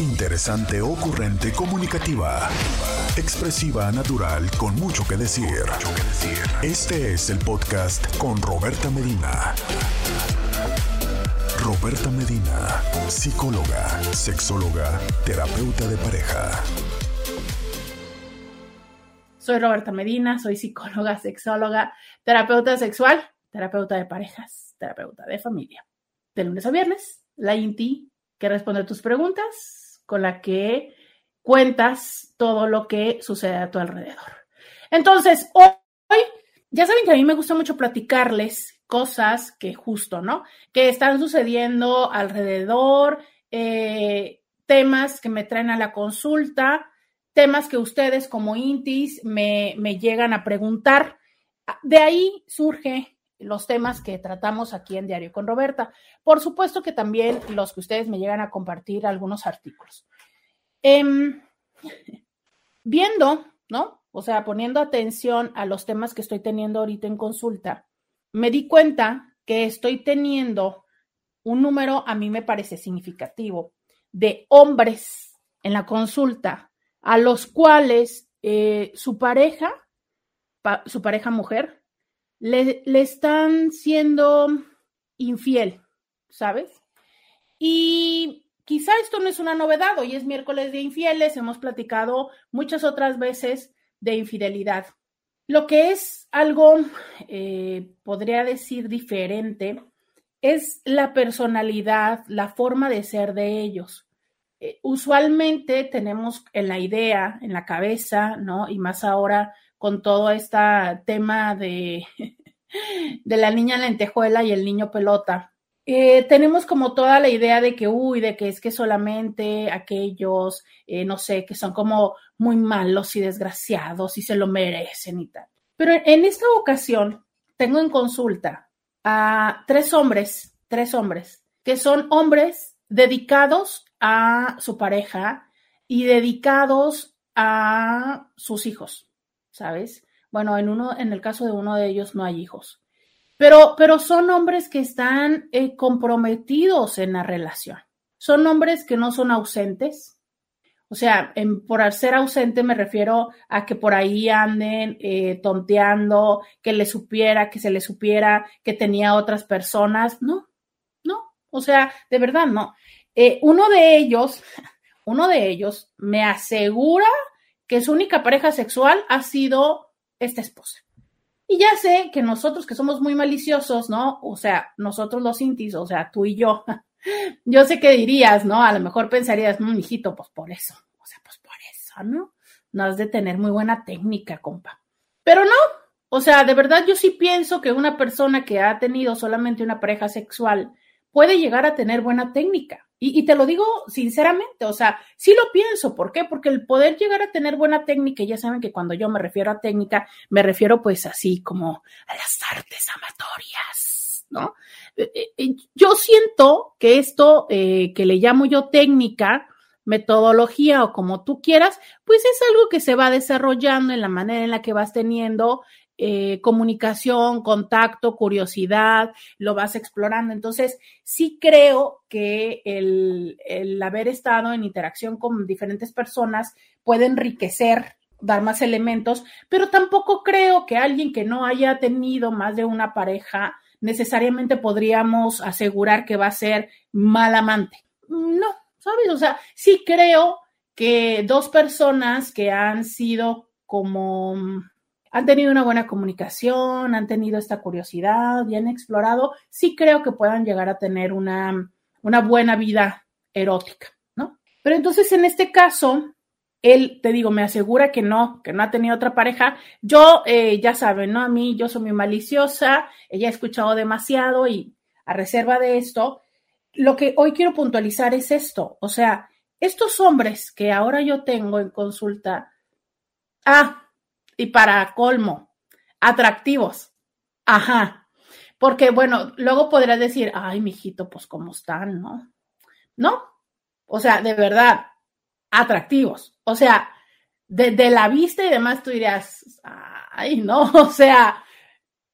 Interesante, ocurrente, comunicativa. Expresiva, natural, con mucho que decir. Este es el podcast con Roberta Medina. Roberta Medina, psicóloga, sexóloga, terapeuta de pareja. Soy Roberta Medina, soy psicóloga, sexóloga, terapeuta sexual, terapeuta de parejas, terapeuta de familia. De lunes a viernes, la INTI que responde a tus preguntas, con la que cuentas todo lo que sucede a tu alrededor. Entonces, hoy, ya saben que a mí me gusta mucho platicarles cosas que justo, ¿no? Que están sucediendo alrededor, eh, temas que me traen a la consulta, temas que ustedes como intis me, me llegan a preguntar. De ahí surge los temas que tratamos aquí en Diario con Roberta. Por supuesto que también los que ustedes me llegan a compartir algunos artículos. Em, viendo, ¿no? O sea, poniendo atención a los temas que estoy teniendo ahorita en consulta, me di cuenta que estoy teniendo un número, a mí me parece significativo, de hombres en la consulta a los cuales eh, su pareja, su pareja mujer, le, le están siendo infiel, ¿sabes? Y quizá esto no es una novedad, hoy es miércoles de infieles, hemos platicado muchas otras veces de infidelidad. Lo que es algo, eh, podría decir, diferente, es la personalidad, la forma de ser de ellos. Eh, usualmente tenemos en la idea, en la cabeza, ¿no? Y más ahora con todo este tema de, de la niña lentejuela y el niño pelota, eh, tenemos como toda la idea de que, uy, de que es que solamente aquellos, eh, no sé, que son como muy malos y desgraciados y se lo merecen y tal. Pero en esta ocasión tengo en consulta a tres hombres, tres hombres, que son hombres dedicados a su pareja y dedicados a sus hijos, ¿sabes? Bueno, en uno, en el caso de uno de ellos no hay hijos. Pero, pero son hombres que están eh, comprometidos en la relación. Son hombres que no son ausentes. O sea, por ser ausente me refiero a que por ahí anden eh, tonteando, que le supiera, que se le supiera que tenía otras personas. No, no. O sea, de verdad no. Eh, uno de ellos, uno de ellos me asegura que su única pareja sexual ha sido esta esposa. Y ya sé que nosotros que somos muy maliciosos, ¿no? O sea, nosotros los intis, o sea, tú y yo, yo sé que dirías, ¿no? A lo mejor pensarías, no, hijito, pues por eso, o sea, pues por eso, ¿no? No has de tener muy buena técnica, compa. Pero no, o sea, de verdad yo sí pienso que una persona que ha tenido solamente una pareja sexual puede llegar a tener buena técnica. Y, te lo digo sinceramente, o sea, sí lo pienso. ¿Por qué? Porque el poder llegar a tener buena técnica, ya saben que cuando yo me refiero a técnica, me refiero pues así como a las artes amatorias, ¿no? Eh, eh, eh, yo siento que esto que le llamo yo técnica, metodología o como tú quieras, pues es algo que se va desarrollando en la manera en la que vas teniendo eh, comunicación, contacto, curiosidad, lo vas explorando. Entonces, sí creo que el, el haber estado en interacción con diferentes personas puede enriquecer dar más elementos, pero tampoco creo que alguien que no haya tenido más de una pareja necesariamente podríamos asegurar que va a ser mal amante. No, ¿sabes? O sea, sí creo que dos personas que han sido como han tenido una buena comunicación, han tenido esta curiosidad y han explorado, sí creo que puedan llegar a tener una, una buena vida erótica, ¿no? Pero entonces en este caso, él, te digo, me asegura que no, que no ha tenido otra pareja. Yo, eh, ya saben, ¿no? A mí, yo soy muy maliciosa, ella ha escuchado demasiado y a reserva de esto, lo que hoy quiero puntualizar es esto, o sea, estos hombres que ahora yo tengo en consulta, ah, y para colmo, atractivos. Ajá. Porque, bueno, luego podrás decir, ay, mijito, pues cómo están, ¿no? No. O sea, de verdad, atractivos. O sea, de, la vista y demás tú dirías, ay, no, o sea,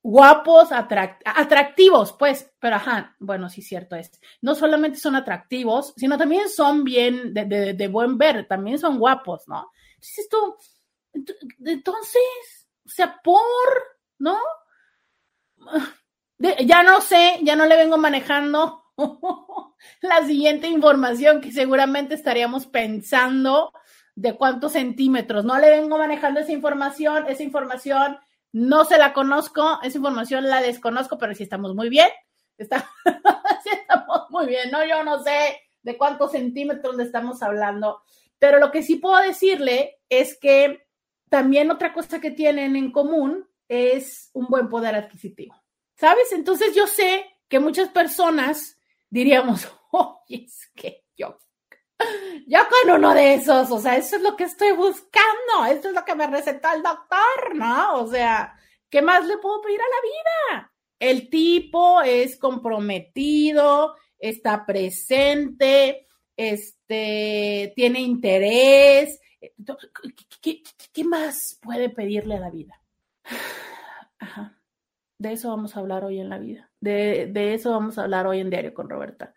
guapos, atractivos, pues, pero ajá, bueno, sí, cierto es. No solamente son atractivos, sino también son bien de, buen ver, también son guapos, ¿no? Entonces tú, entonces, o sea, por, ¿no? ya no sé, ya no le vengo manejando la siguiente información que seguramente estaríamos pensando de cuántos centímetros. No le vengo manejando esa información, esa información no se la conozco, esa información la desconozco, pero sí estamos muy bien. Está, sí estamos muy bien, ¿no? Yo no sé de cuántos centímetros le estamos hablando, pero lo que sí puedo decirle es que también otra cosa que tienen en común es un buen poder adquisitivo. ¿Sabes? Entonces yo sé que muchas personas diríamos, oye, es que yo yo con uno de esos, o sea, eso es lo que estoy buscando, esto es lo que me recetó el doctor, ¿no? O sea, ¿qué más le puedo pedir a la vida? El tipo es comprometido, está presente, este, tiene interés. ¿Qué, más puede pedirle a la vida? Ajá. De eso vamos a hablar hoy en la vida. De, eso vamos a hablar hoy en Diario con Roberta.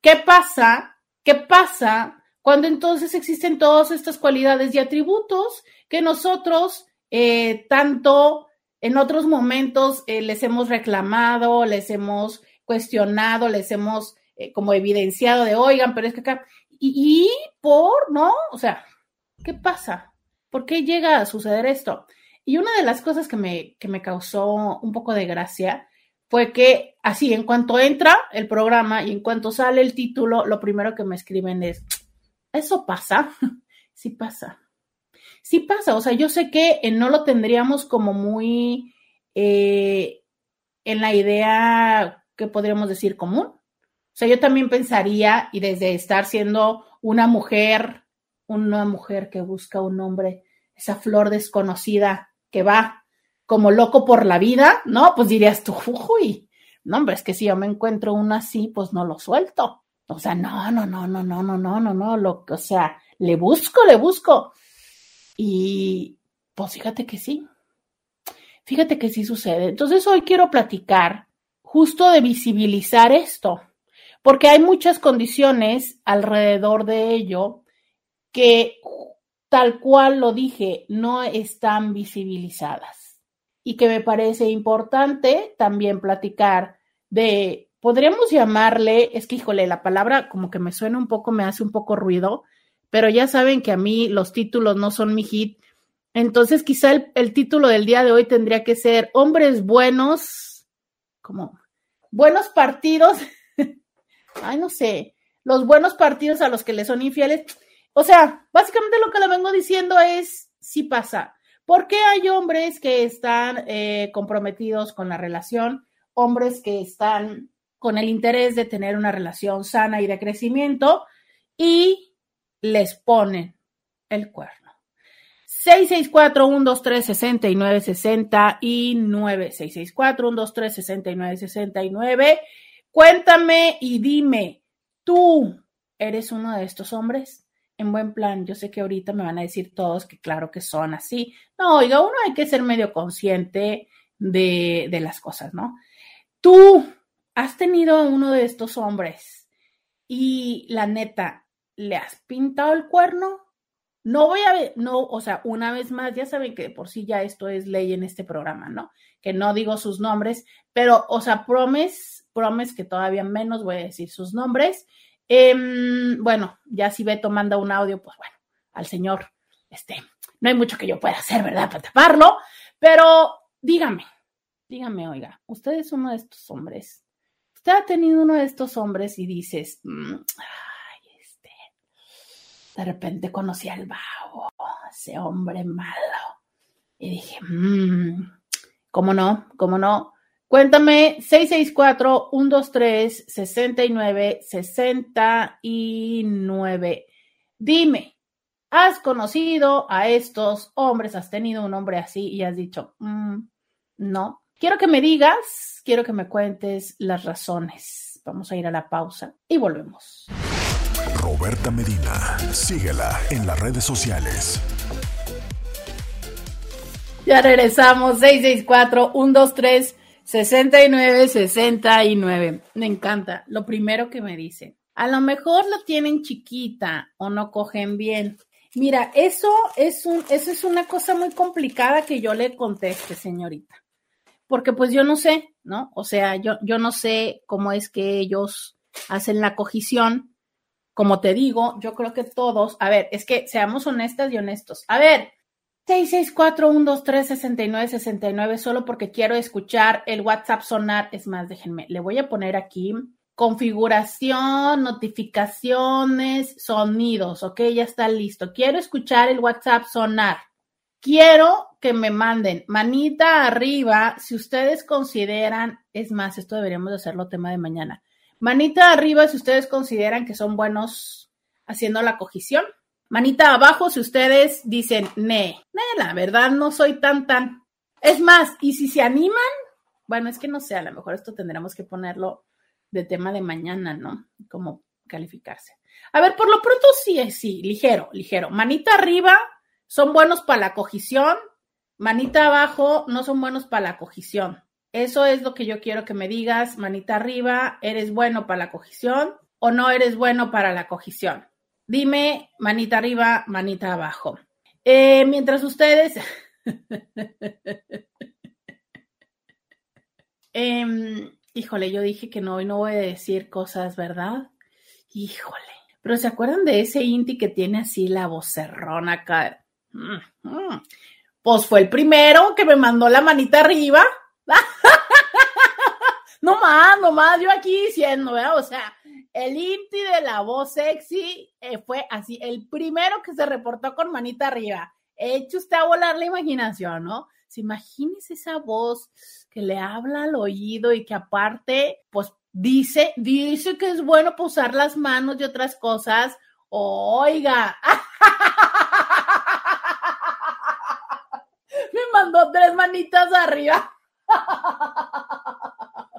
¿Qué pasa ¿Qué pasa cuando entonces existen todas estas cualidades y atributos que nosotros eh, tanto en otros momentos eh, les hemos reclamado, les hemos cuestionado, les hemos eh, como evidenciado de, oigan, pero es que acá, y, por, ¿no? O sea, ¿qué pasa? ¿Por qué llega a suceder esto? Y una de las cosas que me, que me causó un poco de gracia fue que así, en cuanto entra el programa y en cuanto sale el título, lo primero que me escriben es, ¿eso pasa? sí pasa. Sí pasa, o sea, yo sé que eh, no lo tendríamos como muy eh, en la idea que podríamos decir común. O sea, yo también pensaría, y desde estar siendo una mujer, una mujer que busca un hombre, esa flor desconocida que va como loco por la vida, ¿no? Pues dirías tú, uy, no, hombre, es que si yo me encuentro uno así, pues no lo suelto. O sea, no, no, no, no, no, no, no, no, no, lo, o sea, le busco, le busco. Y pues fíjate que sí, fíjate que sí sucede. Entonces hoy quiero platicar justo de visibilizar esto, porque hay muchas condiciones alrededor de ello que tal cual lo dije, no están visibilizadas y que me parece importante también platicar de, podríamos llamarle, es que híjole, la palabra como que me suena un poco, me hace un poco ruido, pero ya saben que a mí los títulos no son mi hit. Entonces quizá el, título del día de hoy tendría que ser Hombres buenos, como buenos partidos, ay no sé, los buenos partidos a los que le son infieles. O sea, básicamente lo que le vengo diciendo es, sí pasa. ¿Por qué hay hombres que están eh, comprometidos con la relación? Hombres que están con el interés de tener una relación sana y de crecimiento y les ponen el cuerno. 664-123-6969. 664-123-6969. Cuéntame y dime, ¿tú eres uno de estos hombres? En buen plan. Yo sé que ahorita me van a decir todos que claro que son así. No, oiga, uno hay que ser medio consciente de, de las cosas, ¿no? Tú has tenido uno de estos hombres y la neta, ¿le has pintado el cuerno? No voy a ver, no, o sea, una vez más, ya saben que por sí ya esto es ley en este programa, ¿no? Que no digo sus nombres, pero, o sea, promes, promes que todavía menos voy a decir sus nombres Em, bueno, ya si ve tomando un audio, pues bueno, al señor, este, no hay mucho que yo pueda hacer, ¿verdad? Para taparlo, pero dígame, dígame, oiga, usted es uno de estos hombres. Usted ha tenido uno de estos hombres y dices, mm, este, de repente conocí al babo, ese hombre malo. Y dije, mmm, ¿cómo no? ¿Cómo no? Cuéntame 664-123-6969. Dime, ¿has conocido a estos hombres? ¿Has tenido un hombre así y has dicho, mm, no? Quiero que me digas, quiero que me cuentes las razones. Vamos a ir a la pausa y volvemos. Roberta Medina, síguela en las redes sociales. Ya regresamos, 664-123. 69, 69. Me encanta. Lo primero que me dicen. A lo mejor lo tienen chiquita o no cogen bien. Mira, eso es un, eso es una cosa muy complicada que yo le conteste, señorita. Porque pues yo no sé, ¿no? O sea, yo, yo no sé cómo es que ellos hacen la cogición. Como te digo, yo creo que todos, a ver, es que seamos honestas y honestos. A ver, 664-123-6969, solo porque quiero escuchar el WhatsApp sonar. Es más, déjenme, le voy a poner aquí configuración, notificaciones, sonidos, ok, ya está listo. Quiero escuchar el WhatsApp sonar. Quiero que me manden manita arriba si ustedes consideran, es más, esto deberíamos de hacerlo tema de mañana. Manita arriba si ustedes consideran que son buenos haciendo la cogición. Manita abajo si ustedes dicen, ne, ne, la verdad no soy tan tan. Es más, y si se animan, bueno, es que no sé, a lo mejor esto tendremos que ponerlo de tema de mañana, ¿no? Cómo calificarse. A ver, por lo pronto sí, sí, ligero, ligero. Manita arriba, son buenos para la cogición. Manita abajo, no son buenos para la cogición. Eso es lo que yo quiero que me digas. Manita arriba, ¿eres bueno para la cogición o no eres bueno para la cogición? Dime, manita arriba, manita abajo. Eh, mientras ustedes... eh, Híjole, yo dije que no, hoy no voy a decir cosas, ¿verdad? Híjole. Pero ¿se acuerdan de ese Inti que tiene así la vocerrona acá? Mm, mm. Pues fue el primero que me mandó la manita arriba. no más, no más, yo aquí diciendo, ¿verdad? O sea, el Inti de la voz sexy eh, fue así, el primero que se reportó con manita arriba. Hecho usted a volar la imaginación, ¿no? Se imagínese esa voz que le habla al oído y que aparte, pues dice, dice que es bueno posar las manos y otras cosas. Oiga. Me mandó tres manitas arriba.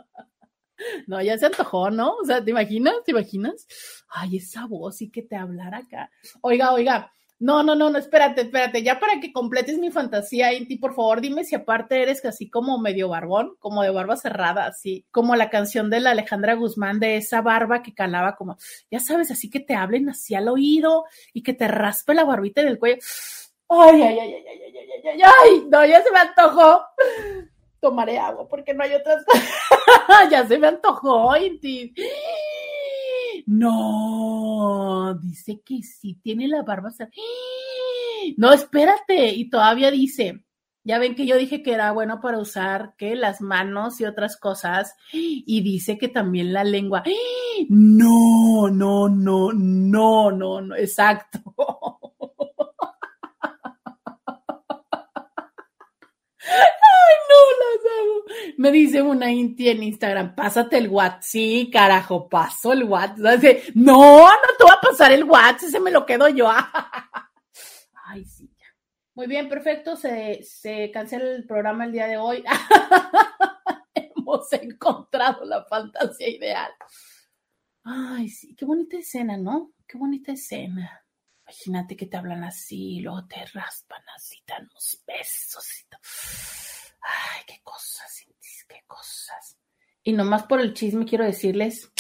No, ya se antojó, ¿no? O sea, ¿te imaginas? ¿Te imaginas? Ay, esa voz y que te hablara acá. Oiga, oiga, no, no, no, no, espérate, espérate. Ya para que completes mi fantasía, Inti, por favor, dime si aparte eres así como medio barbón, como de barba cerrada, así, como la canción de la Alejandra Guzmán de esa barba que calaba como, ya sabes, así que te hablen así al oído y que te raspe la barbita en el cuello. Ay, ay, ay, ay, ay, ay, ay, ay, ay, no, ya se me antojó. Tomaré agua porque no hay otras ya se me antojó, Inti. No, dice que sí tiene la barba. No, espérate. Y todavía dice, ya ven que yo dije que era bueno para usar que las manos y otras cosas. Y dice que también la lengua. No, no, no, no, no, no, exacto. Me dice una Inti en Instagram, pásate el WhatsApp. Sí, carajo, paso el WhatsApp. No, no te voy a pasar el WhatsApp, ese me lo quedo yo. Ay, sí, ya. Muy bien, perfecto. Se, cancela el programa el día de hoy. Hemos encontrado la fantasía ideal. Ay, sí, qué bonita escena, ¿no? Qué bonita escena. Imagínate que te hablan así, luego te raspan así, dan unos besos y. Ay, qué cosas, qué cosas. Y nomás por el chisme quiero decirles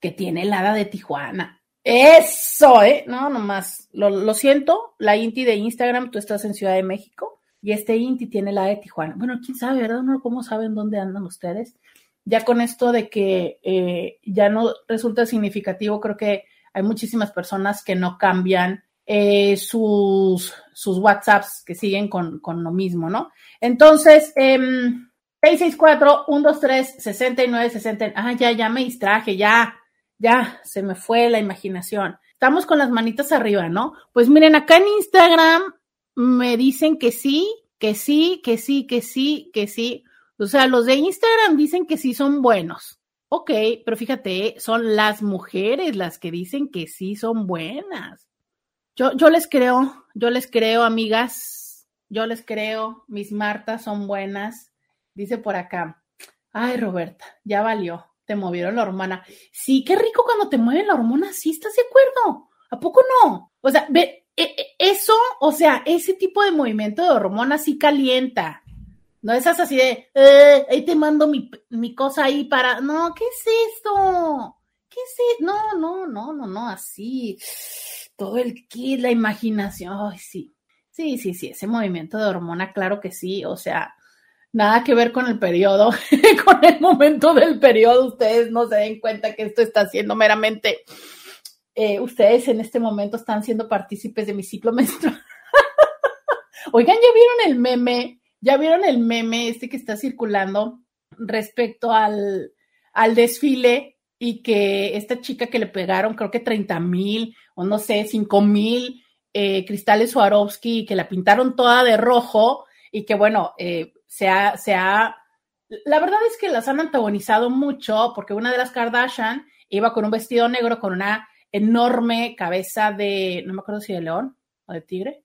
que tiene el hada de Tijuana. Eso, ¿eh? No, nomás. Lo, siento, la Inti de Instagram, tú estás en Ciudad de México y este Inti tiene la de Tijuana. Bueno, quién sabe, ¿verdad? No, ¿Cómo saben dónde andan ustedes? Ya con esto de que eh, ya no resulta significativo, creo que hay muchísimas personas que no cambian eh, sus, sus WhatsApps que siguen con, con lo mismo, ¿no? Entonces, eh, 664-123-6960. Ah, ya, ya me distraje, ya, ya, se me fue la imaginación. Estamos con las manitas arriba, ¿no? Pues miren, acá en Instagram me dicen que sí, que sí, que sí, que sí, que sí. O sea, los de Instagram dicen que sí son buenos. Ok, pero fíjate, son las mujeres las que dicen que sí son buenas. Yo, les creo, yo les creo, amigas, yo les creo, mis Martas son buenas. Dice por acá, ay Roberta, ya valió, te movieron la hormona. Sí, qué rico cuando te mueven la hormona, sí, ¿estás de acuerdo? ¿A poco no? O sea, ve, e, e, eso, o sea, ese tipo de movimiento de hormona sí calienta. No esas así de, eh, ahí te mando mi, mi, cosa ahí para. No, ¿qué es esto? ¿Qué es esto? No, no, no, no, no, así. Todo el kit, la imaginación. Ay, sí. Sí, sí, sí, ese movimiento de hormona, claro que sí. O sea, nada que ver con el periodo, con el momento del periodo. Ustedes no se den cuenta que esto está siendo meramente. Eh, ustedes en este momento están siendo partícipes de mi ciclo menstrual. Oigan, ¿ya vieron el meme? ¿Ya vieron el meme este que está circulando respecto al, al desfile y que esta chica que le pegaron, creo que 30 mil o no sé, 5 mil eh, cristales Swarovski que la pintaron toda de rojo y que bueno, eh, se, ha, se ha, la verdad es que las han antagonizado mucho porque una de las Kardashian iba con un vestido negro con una enorme cabeza de, no me acuerdo si de león o de tigre,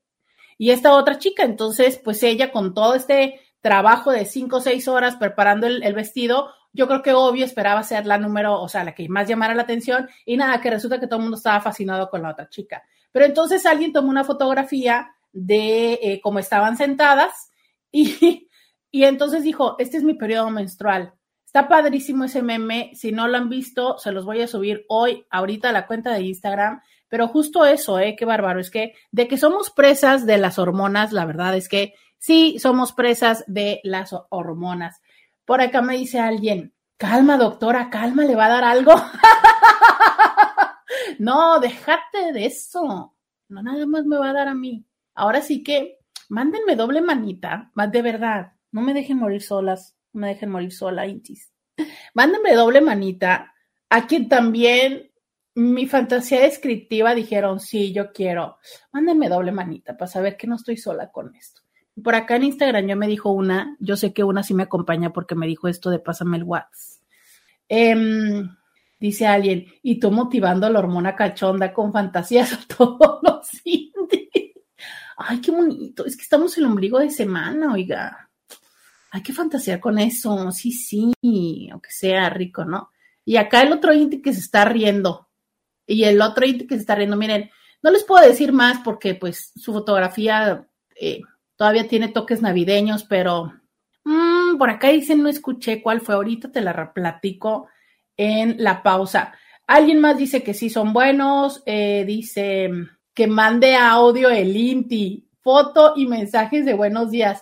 y esta otra chica. Entonces, pues ella con todo este trabajo de cinco o seis horas preparando el, vestido, yo creo que obvio esperaba ser la número, o sea, la que más llamara la atención y nada, que resulta que todo el mundo estaba fascinado con la otra chica. Pero entonces alguien tomó una fotografía de eh, cómo estaban sentadas y, y entonces dijo, este es mi periodo menstrual. Está padrísimo ese meme. Si no lo han visto, se los voy a subir hoy, ahorita a la cuenta de Instagram. Pero justo eso, ¿eh? Qué bárbaro. Es que de que somos presas de las hormonas, la verdad es que sí somos presas de las hormonas. Por acá me dice alguien, calma doctora, calma, le va a dar algo. no, déjate de eso. No, nada más me va a dar a mí. Ahora sí que mándenme doble manita, de verdad. No me dejen morir solas, no me dejen morir sola, Intis. Mándenme doble manita a quien también mi fantasía descriptiva dijeron, sí, yo quiero. Mándenme doble manita para saber que no estoy sola con esto. Por acá en Instagram yo me dijo una, yo sé que una sí me acompaña porque me dijo esto de pásame el WhatsApp. Em, dice alguien, y tú motivando la hormona cachonda con fantasías a todos los Ay, qué bonito. Es que estamos en el ombligo de semana, oiga. Hay que fantasear con eso. Sí, sí, aunque sea rico, ¿no? Y acá el otro Inti que se está riendo y el otro que se está riendo, miren, no les puedo decir más porque pues su fotografía eh, todavía tiene toques navideños, pero mm, por acá dicen, no escuché cuál fue, ahorita te la platico en la pausa. Alguien más dice que sí son buenos, eh, dice que mande audio el Inti, foto y mensajes de buenos días.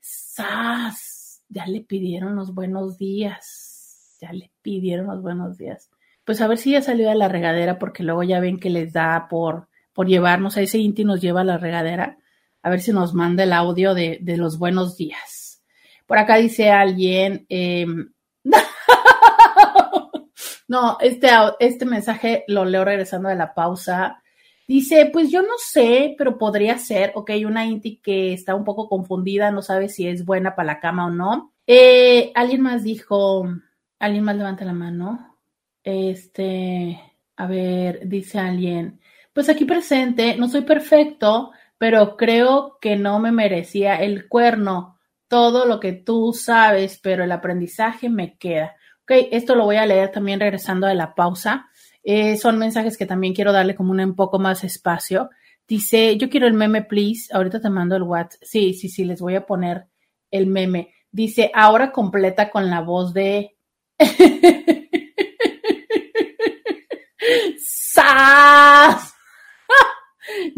¡Sas! Ya le pidieron los buenos días, ya le pidieron los buenos días pues a ver si ya salió de la regadera, porque luego ya ven que les da por, por llevarnos, a ese Inti nos lleva a la regadera, a ver si nos manda el audio de, los buenos días. Por acá dice alguien, em, no, este, este mensaje lo leo regresando de la pausa. Dice, pues yo no sé, pero podría ser, ok, una Inti que está un poco confundida, no sabe si es buena para la cama o no. Eh, alguien más dijo, alguien más levanta la mano. Este, a ver, dice alguien, pues aquí presente, no soy perfecto, pero creo que no me merecía el cuerno, todo lo que tú sabes, pero el aprendizaje me queda. Ok, esto lo voy a leer también regresando de la pausa. Eh, son mensajes que también quiero darle como un, poco más espacio. Dice, yo quiero el meme, please. Ahorita te mando el WhatsApp. Sí, sí, sí, les voy a poner el meme. Dice, ahora completa con la voz de... ¡Sas!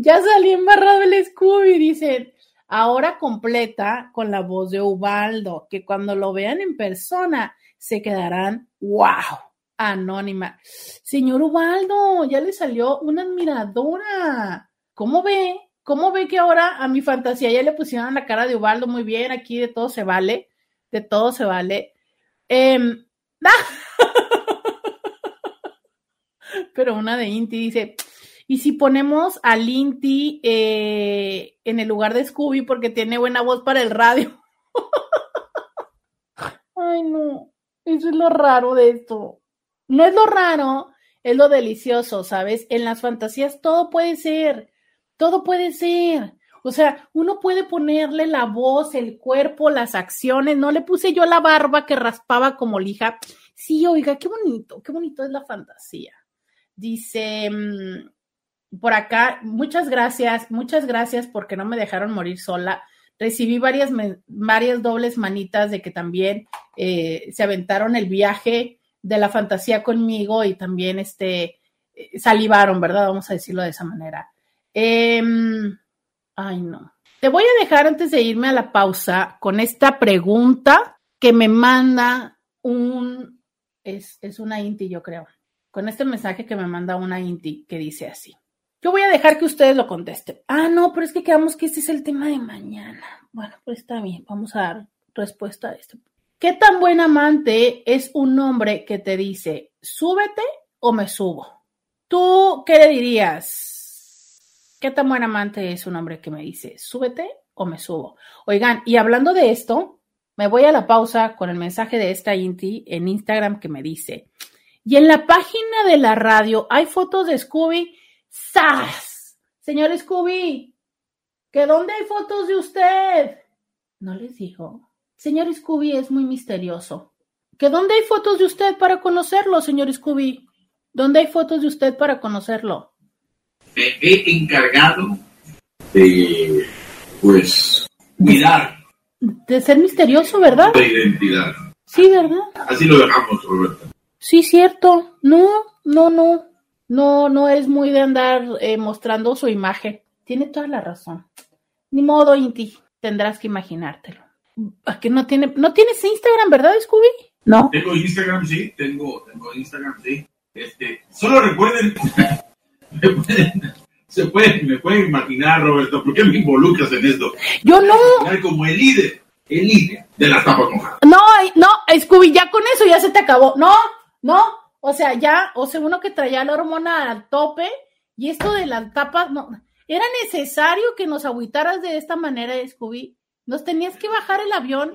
Ya salí embarrado el Scooby, dicen. Ahora completa con la voz de Ubaldo, que cuando lo vean en persona se quedarán, wow, anónima. Señor Ubaldo, ya le salió una admiradora. ¿Cómo ve? ¿Cómo ve que ahora a mi fantasía ya le pusieron la cara de Ubaldo? Muy bien, aquí de todo se vale, de todo se vale. Eh, pero una de Inti dice, ¿y si ponemos al Inti eh, en el lugar de Scooby porque tiene buena voz para el radio? Ay, no, eso es lo raro de esto. No es lo raro, es lo delicioso, ¿sabes? En las fantasías todo puede ser, todo puede ser. O sea, uno puede ponerle la voz, el cuerpo, las acciones. No le puse yo la barba que raspaba como lija. Sí, oiga, qué bonito, qué bonito es la fantasía. Dice mm, por acá, muchas gracias, muchas gracias porque no me dejaron morir sola. recibí varias, varias dobles manitas de que también eh, se aventaron el viaje de la fantasía conmigo y también este, eh, salivaron, ¿verdad? Vamos a decirlo de esa manera. Em, ay, no. Te voy a dejar antes de irme a la pausa con esta pregunta que me manda un, es, es una Inti, yo creo, con este mensaje que me manda una Inti que dice así. Yo voy a dejar que ustedes lo contesten. Ah, no, pero es que quedamos que este es el tema de mañana. Bueno, pues está bien, vamos a dar respuesta a esto. ¿Qué tan buen amante es un hombre que te dice, súbete o me subo? ¿Tú qué le dirías? ¿Qué tan buen amante es un hombre que me dice, súbete o me subo? Oigan, y hablando de esto, me voy a la pausa con el mensaje de esta Inti en Instagram que me dice, y en la página de la radio hay fotos de Scooby ¡Sas! Señor Scooby, ¿que dónde hay fotos de usted? No les digo. Señor Scooby es muy misterioso. ¿Que dónde hay fotos de usted para conocerlo, señor Scooby? ¿Dónde hay fotos de usted para conocerlo? Me he encargado de, pues, cuidar. De ser misterioso, ¿verdad? De identidad. Sí, ¿verdad? Así lo dejamos, Roberto. Sí, cierto. No, no, no no, no es muy de andar eh, mostrando su imagen. Tiene toda la razón. Ni modo, Inti, tendrás que imaginártelo. Que no tiene, no tienes Instagram, ¿verdad, Scooby? No. Tengo Instagram, sí, tengo, tengo Instagram, sí. Este, solo recuerden, me pueden, se pueden, me pueden imaginar, Roberto, ¿por qué me involucras en esto? Yo no. Como el líder, el líder de las tapas mojadas. No, no, Scooby, ya con eso ya se te acabó. No, no, o sea, ya, o sea, uno que traía la hormona al tope y esto de las tapas, no, era necesario que nos agüitaras de esta manera, Scooby. Nos tenías que bajar el avión.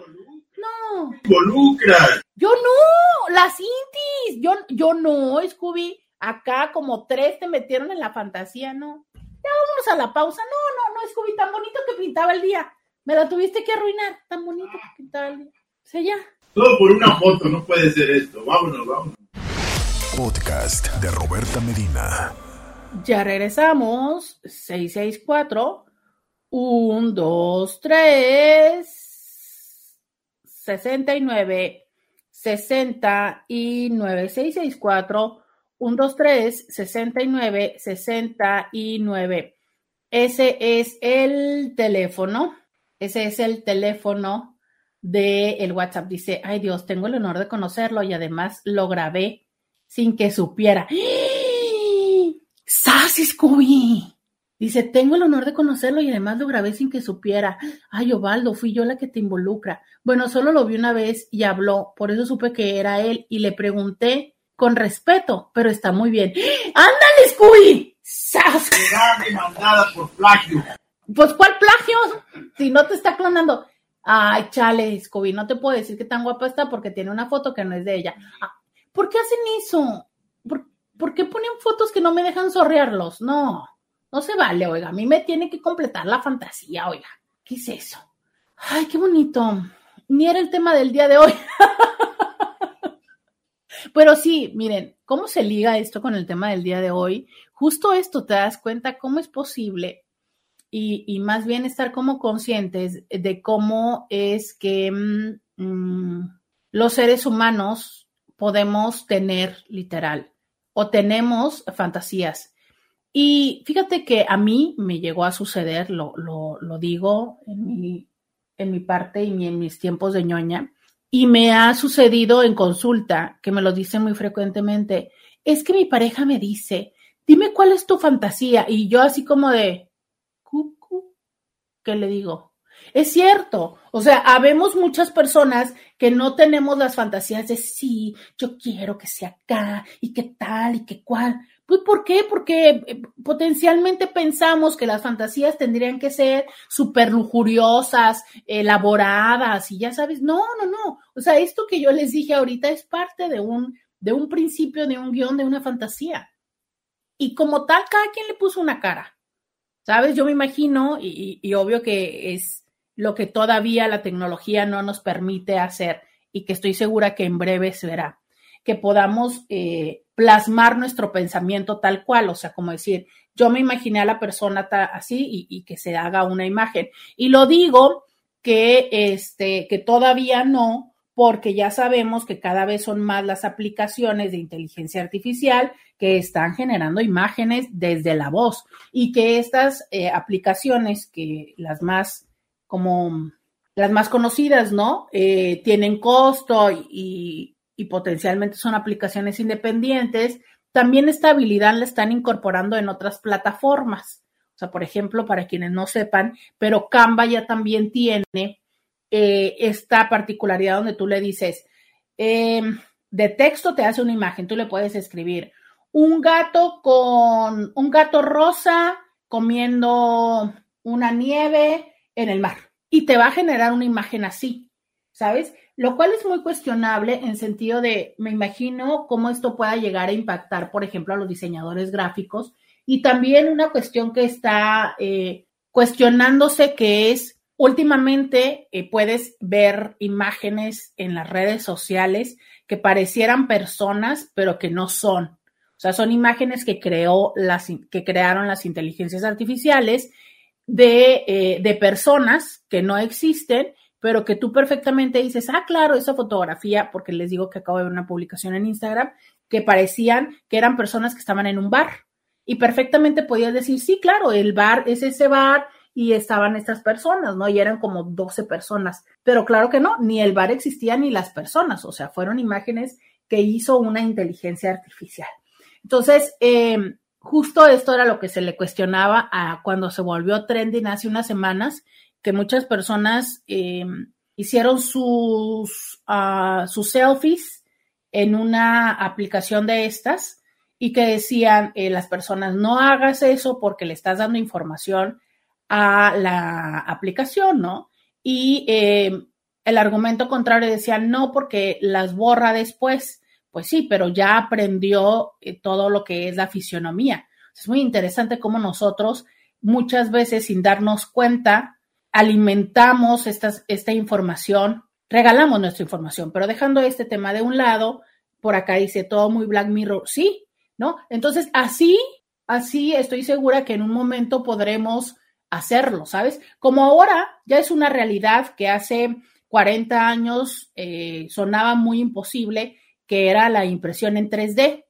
No. Involucras. Yo no, las intis. Yo, yo no, Scooby. Acá como tres te metieron en la fantasía, ¿no? Ya vámonos a la pausa. No, no, no, Scooby, tan bonito que pintaba el día. Me la tuviste que arruinar. Tan bonito que pintaba el día. O sea, ya. Todo por una foto, no puede ser esto. Vámonos, vámonos podcast de Roberta Medina. Ya regresamos. 664 1, 2, 3 69 69 664 1, 2, 3 69 69 Ese es el teléfono. Ese es el teléfono de el WhatsApp. Dice, ay Dios, tengo el honor de conocerlo y además lo grabé sin que supiera. ¡Sas, Scooby! Dice, tengo el honor de conocerlo y además lo grabé sin que supiera. Ay, Ovaldo, fui yo la que te involucra. Bueno, solo lo vi una vez y habló, por eso supe que era él y le pregunté con respeto, pero está muy bien. ¡Ándale, Scooby! ¡Sas! por plagio. Pues, ¿cuál plagio? Si no te está clonando. Ay, chale, Scooby, no te puedo decir que tan guapa está porque tiene una foto que no es de ella. Ah, ¿Por qué hacen eso? ¿Por, qué ponen fotos que no me dejan sorrearlos? No, no se vale, oiga. A mí me tiene que completar la fantasía, oiga. ¿Qué es eso? Ay, qué bonito. Ni era el tema del día de hoy. Pero sí, miren, ¿cómo se liga esto con el tema del día de hoy? Justo esto te das cuenta cómo es posible y, más bien estar como conscientes de cómo es que mm, mm, los seres humanos podemos tener literal o tenemos fantasías. Y fíjate que a mí me llegó a suceder, lo, lo, digo en mi, en mi parte y en mis tiempos de ñoña, y me ha sucedido en consulta, que me lo dicen muy frecuentemente, es que mi pareja me dice, dime cuál es tu fantasía, y yo así como de, cucu, ¿qué le digo? Es cierto, o sea, habemos muchas personas que no tenemos las fantasías de sí, yo quiero que sea acá y qué tal y qué cual. Pues, ¿por qué? Porque eh, potencialmente pensamos que las fantasías tendrían que ser súper lujuriosas, elaboradas y ya sabes, no, no, no. O sea, esto que yo les dije ahorita es parte de un, de un principio, de un guion, de una fantasía. Y como tal, cada quien le puso una cara. ¿Sabes? Yo me imagino, y obvio que es lo que todavía la tecnología no nos permite hacer y que estoy segura que en breve se verá, que podamos eh, plasmar nuestro pensamiento tal cual, o sea, como decir, yo me imaginé a la persona así y, que se haga una imagen. Y lo digo que, este, que todavía no, porque ya sabemos que cada vez son más las aplicaciones de inteligencia artificial que están generando imágenes desde la voz y que estas eh, aplicaciones, que las más como las más conocidas, ¿no? Eh, tienen costo y, potencialmente son aplicaciones independientes, también esta habilidad la están incorporando en otras plataformas. O sea, por ejemplo, para quienes no sepan, pero Canva ya también tiene eh, esta particularidad donde tú le dices, em, de texto te hace una imagen, tú le puedes escribir un gato con un gato rosa comiendo una nieve en el mar y te va a generar una imagen así, ¿sabes? Lo cual es muy cuestionable en sentido de, me imagino cómo esto pueda llegar a impactar, por ejemplo, a los diseñadores gráficos y también una cuestión que está eh, cuestionándose que es Últimamente eh, puedes ver imágenes en las redes sociales que parecieran personas, pero que no son. O sea, son imágenes que, creó las, que crearon las inteligencias artificiales de, eh, de personas que no existen, pero que tú perfectamente dices, ah, claro, esa fotografía, porque les digo que acabo de ver una publicación en Instagram, que parecían que eran personas que estaban en un bar. Y perfectamente podías decir, sí, claro, el bar es ese bar, y estaban estas personas, ¿no? Y eran como 12 personas. Pero claro que no, ni el bar existía ni las personas, o sea, fueron imágenes que hizo una inteligencia artificial. Entonces, em, justo esto era lo que se le cuestionaba a cuando se volvió trending hace unas semanas, que muchas personas em, hicieron sus, uh, sus selfies en una aplicación de estas y que decían eh, las personas no hagas eso porque le estás dando información a la aplicación, ¿no? Y eh, el argumento contrario decía, no, porque las borra después. Pues sí, pero ya aprendió eh, todo lo que es la fisionomía. Es muy interesante cómo nosotros muchas veces sin darnos cuenta alimentamos esta información, regalamos nuestra información, pero dejando este tema de un lado, por acá dice todo muy Black Mirror, sí, ¿no? Entonces, así, así estoy segura que en un momento podremos hacerlo, ¿sabes? Como ahora ya es una realidad que hace 40 años eh, sonaba muy imposible, que era la impresión en 3D.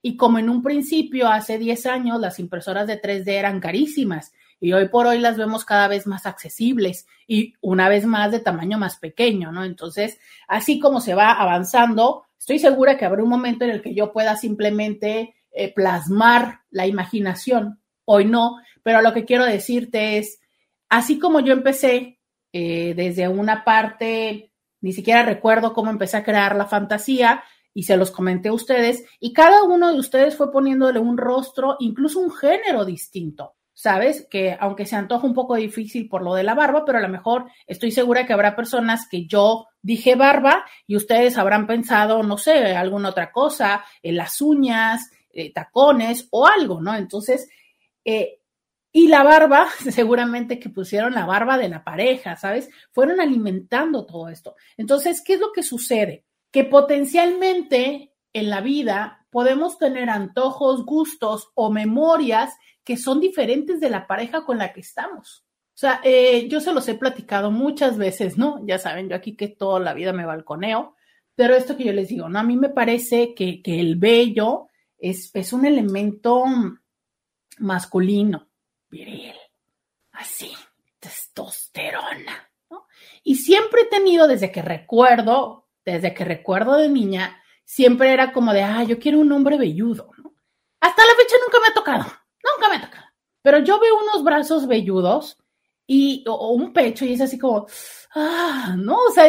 Y como en un principio, hace 10 años, las impresoras de 3D eran carísimas y hoy por hoy las vemos cada vez más accesibles y una vez más de tamaño más pequeño, ¿no? Entonces, así como se va avanzando, estoy segura que habrá un momento en el que yo pueda simplemente eh, plasmar la imaginación. Hoy no, pero lo que quiero decirte es, así como yo empecé eh, desde una parte, ni siquiera recuerdo cómo empecé a crear la fantasía y se los comenté a ustedes, y cada uno de ustedes fue poniéndole un rostro, incluso un género distinto. ¿Sabes? Que aunque se antoja un poco difícil por lo de la barba, pero a lo mejor estoy segura que habrá personas que yo dije barba y ustedes habrán pensado, no sé, alguna otra cosa, en las uñas, eh, tacones o algo, ¿no? Entonces, eh, y la barba, seguramente que pusieron la barba de la pareja, ¿sabes? Fueron alimentando todo esto. Entonces, ¿qué es lo que sucede? Que potencialmente en la vida podemos tener antojos, gustos o memorias que son diferentes de la pareja con la que estamos. O sea, eh, yo se los he platicado muchas veces, ¿no? Ya saben, yo aquí que toda la vida me balconeo, pero esto que yo les digo, ¿no? A mí me parece que, que el vello es, es un elemento masculino, viril, así, testosterona, ¿no? Y siempre he tenido, desde que recuerdo, desde que recuerdo de niña, siempre era como de, ah, yo quiero un hombre velludo. Hasta la fecha nunca me ha tocado, nunca me ha tocado. Pero yo veo unos brazos velludos y, o, un pecho y es así como, ah, no, o sea,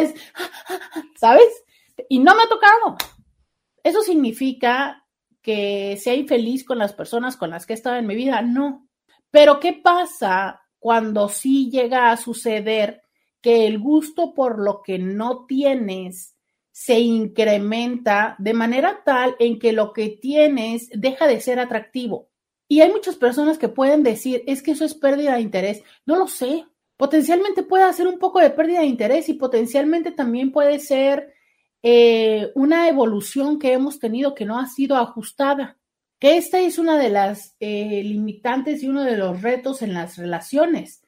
¿sabes? Y no me ha tocado. Eso significa que sea infeliz con las personas con las que he estado en mi vida, no. Pero ¿qué pasa cuando sí llega a suceder que el gusto por lo que no tienes se incrementa de manera tal en que lo que tienes deja de ser atractivo? Y hay muchas personas que pueden decir, es que eso es pérdida de interés. No lo sé. Potencialmente puede ser un poco de pérdida de interés y potencialmente también puede ser eh, una evolución que hemos tenido que no ha sido ajustada que esta es una de las eh, limitantes y uno de los retos en las relaciones.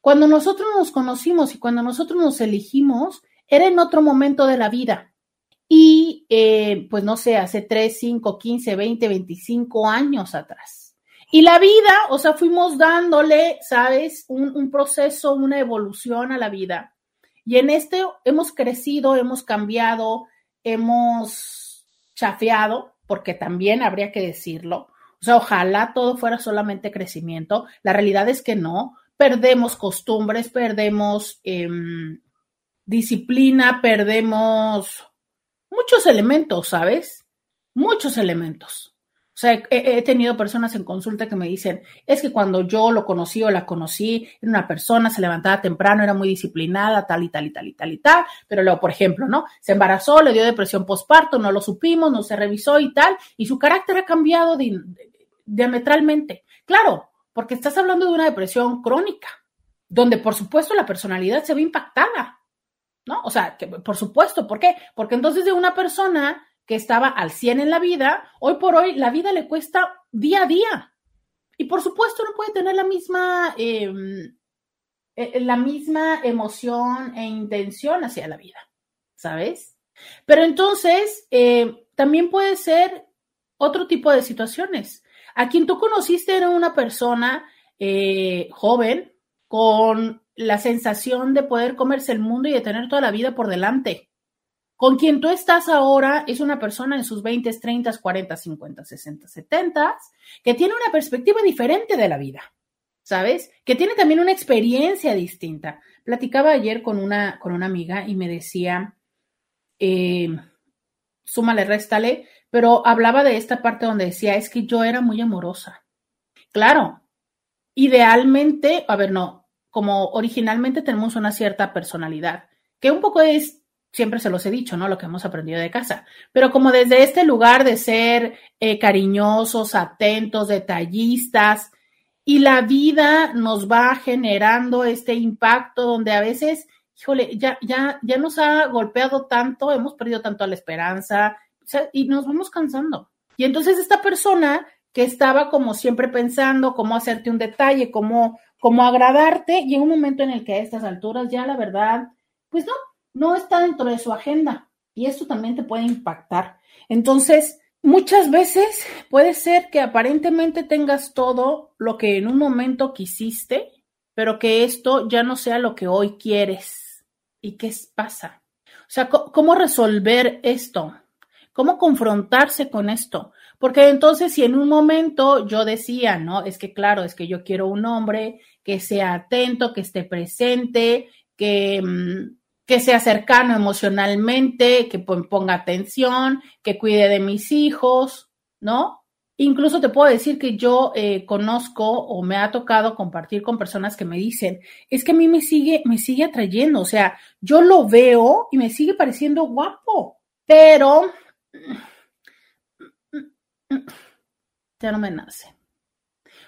cuando nosotros nos conocimos y cuando nosotros nos elegimos, era en otro momento de la vida. Y eh, pues no sé, hace 3, 5, 15, 20, 25 años atrás. Y la vida, o sea, fuimos dándole, ¿sabes? Un, proceso, una evolución a la vida. Y en este hemos crecido, hemos cambiado, hemos chafeado, porque también habría que decirlo. O sea, ojalá todo fuera solamente crecimiento. La realidad es que no. Perdemos costumbres, perdemos eh, disciplina, perdemos muchos elementos, ¿sabes? Muchos elementos. O sea, he, tenido personas en consulta que me dicen, es que cuando yo lo conocí o la conocí, era una persona, se levantaba temprano, era muy disciplinada, tal y tal y tal y tal y tal, pero luego, por ejemplo, ¿no? Se embarazó, le dio depresión postparto, no lo supimos, no se revisó y tal, y su carácter ha cambiado di diametralmente. Claro, porque estás hablando de una depresión crónica, donde por supuesto la personalidad se ve impactada, ¿no? O sea, que por supuesto, ¿por qué? Porque entonces de una persona que estaba al 100 en la vida, hoy por hoy la vida le cuesta día a día. Y por supuesto no puede tener la misma, eh, la misma emoción e intención hacia la vida, ¿sabes? Pero entonces, eh, también puede ser otro tipo de situaciones. A quien tú conociste era una persona eh, joven con la sensación de poder comerse el mundo y de tener toda la vida por delante. Con quien tú estás ahora es una persona en sus 20, 30, 40, 50, 60, 70, que tiene una perspectiva diferente de la vida, ¿sabes? Que tiene también una experiencia distinta. Platicaba ayer con una, con una amiga y me decía, eh, súmale, réstale, pero hablaba de esta parte donde decía, es que yo era muy amorosa. Claro, idealmente, a ver, no, como originalmente tenemos una cierta personalidad, que un poco es siempre se los he dicho, ¿no? Lo que hemos aprendido de casa. Pero como desde este lugar de ser eh, cariñosos, atentos, detallistas, y la vida nos va generando este impacto donde a veces, híjole, ya, ya, ya nos ha golpeado tanto, hemos perdido tanto la esperanza, y nos vamos cansando. Y entonces esta persona que estaba como siempre pensando cómo hacerte un detalle, cómo, cómo agradarte, y en un momento en el que a estas alturas ya la verdad, pues no, no está dentro de su agenda y esto también te puede impactar. Entonces, muchas veces puede ser que aparentemente tengas todo lo que en un momento quisiste, pero que esto ya no sea lo que hoy quieres. ¿Y qué pasa? O sea, ¿cómo resolver esto? ¿Cómo confrontarse con esto? Porque entonces si en un momento yo decía, ¿no? Es que claro, es que yo quiero un hombre que sea atento, que esté presente, que, mm, que sea cercano emocionalmente, que ponga atención, que cuide de mis hijos, ¿no? Incluso te puedo decir que yo eh, conozco o me ha tocado compartir con personas que me dicen, es que a mí me sigue, me sigue atrayendo, o sea, yo lo veo y me sigue pareciendo guapo, pero ya no me nace.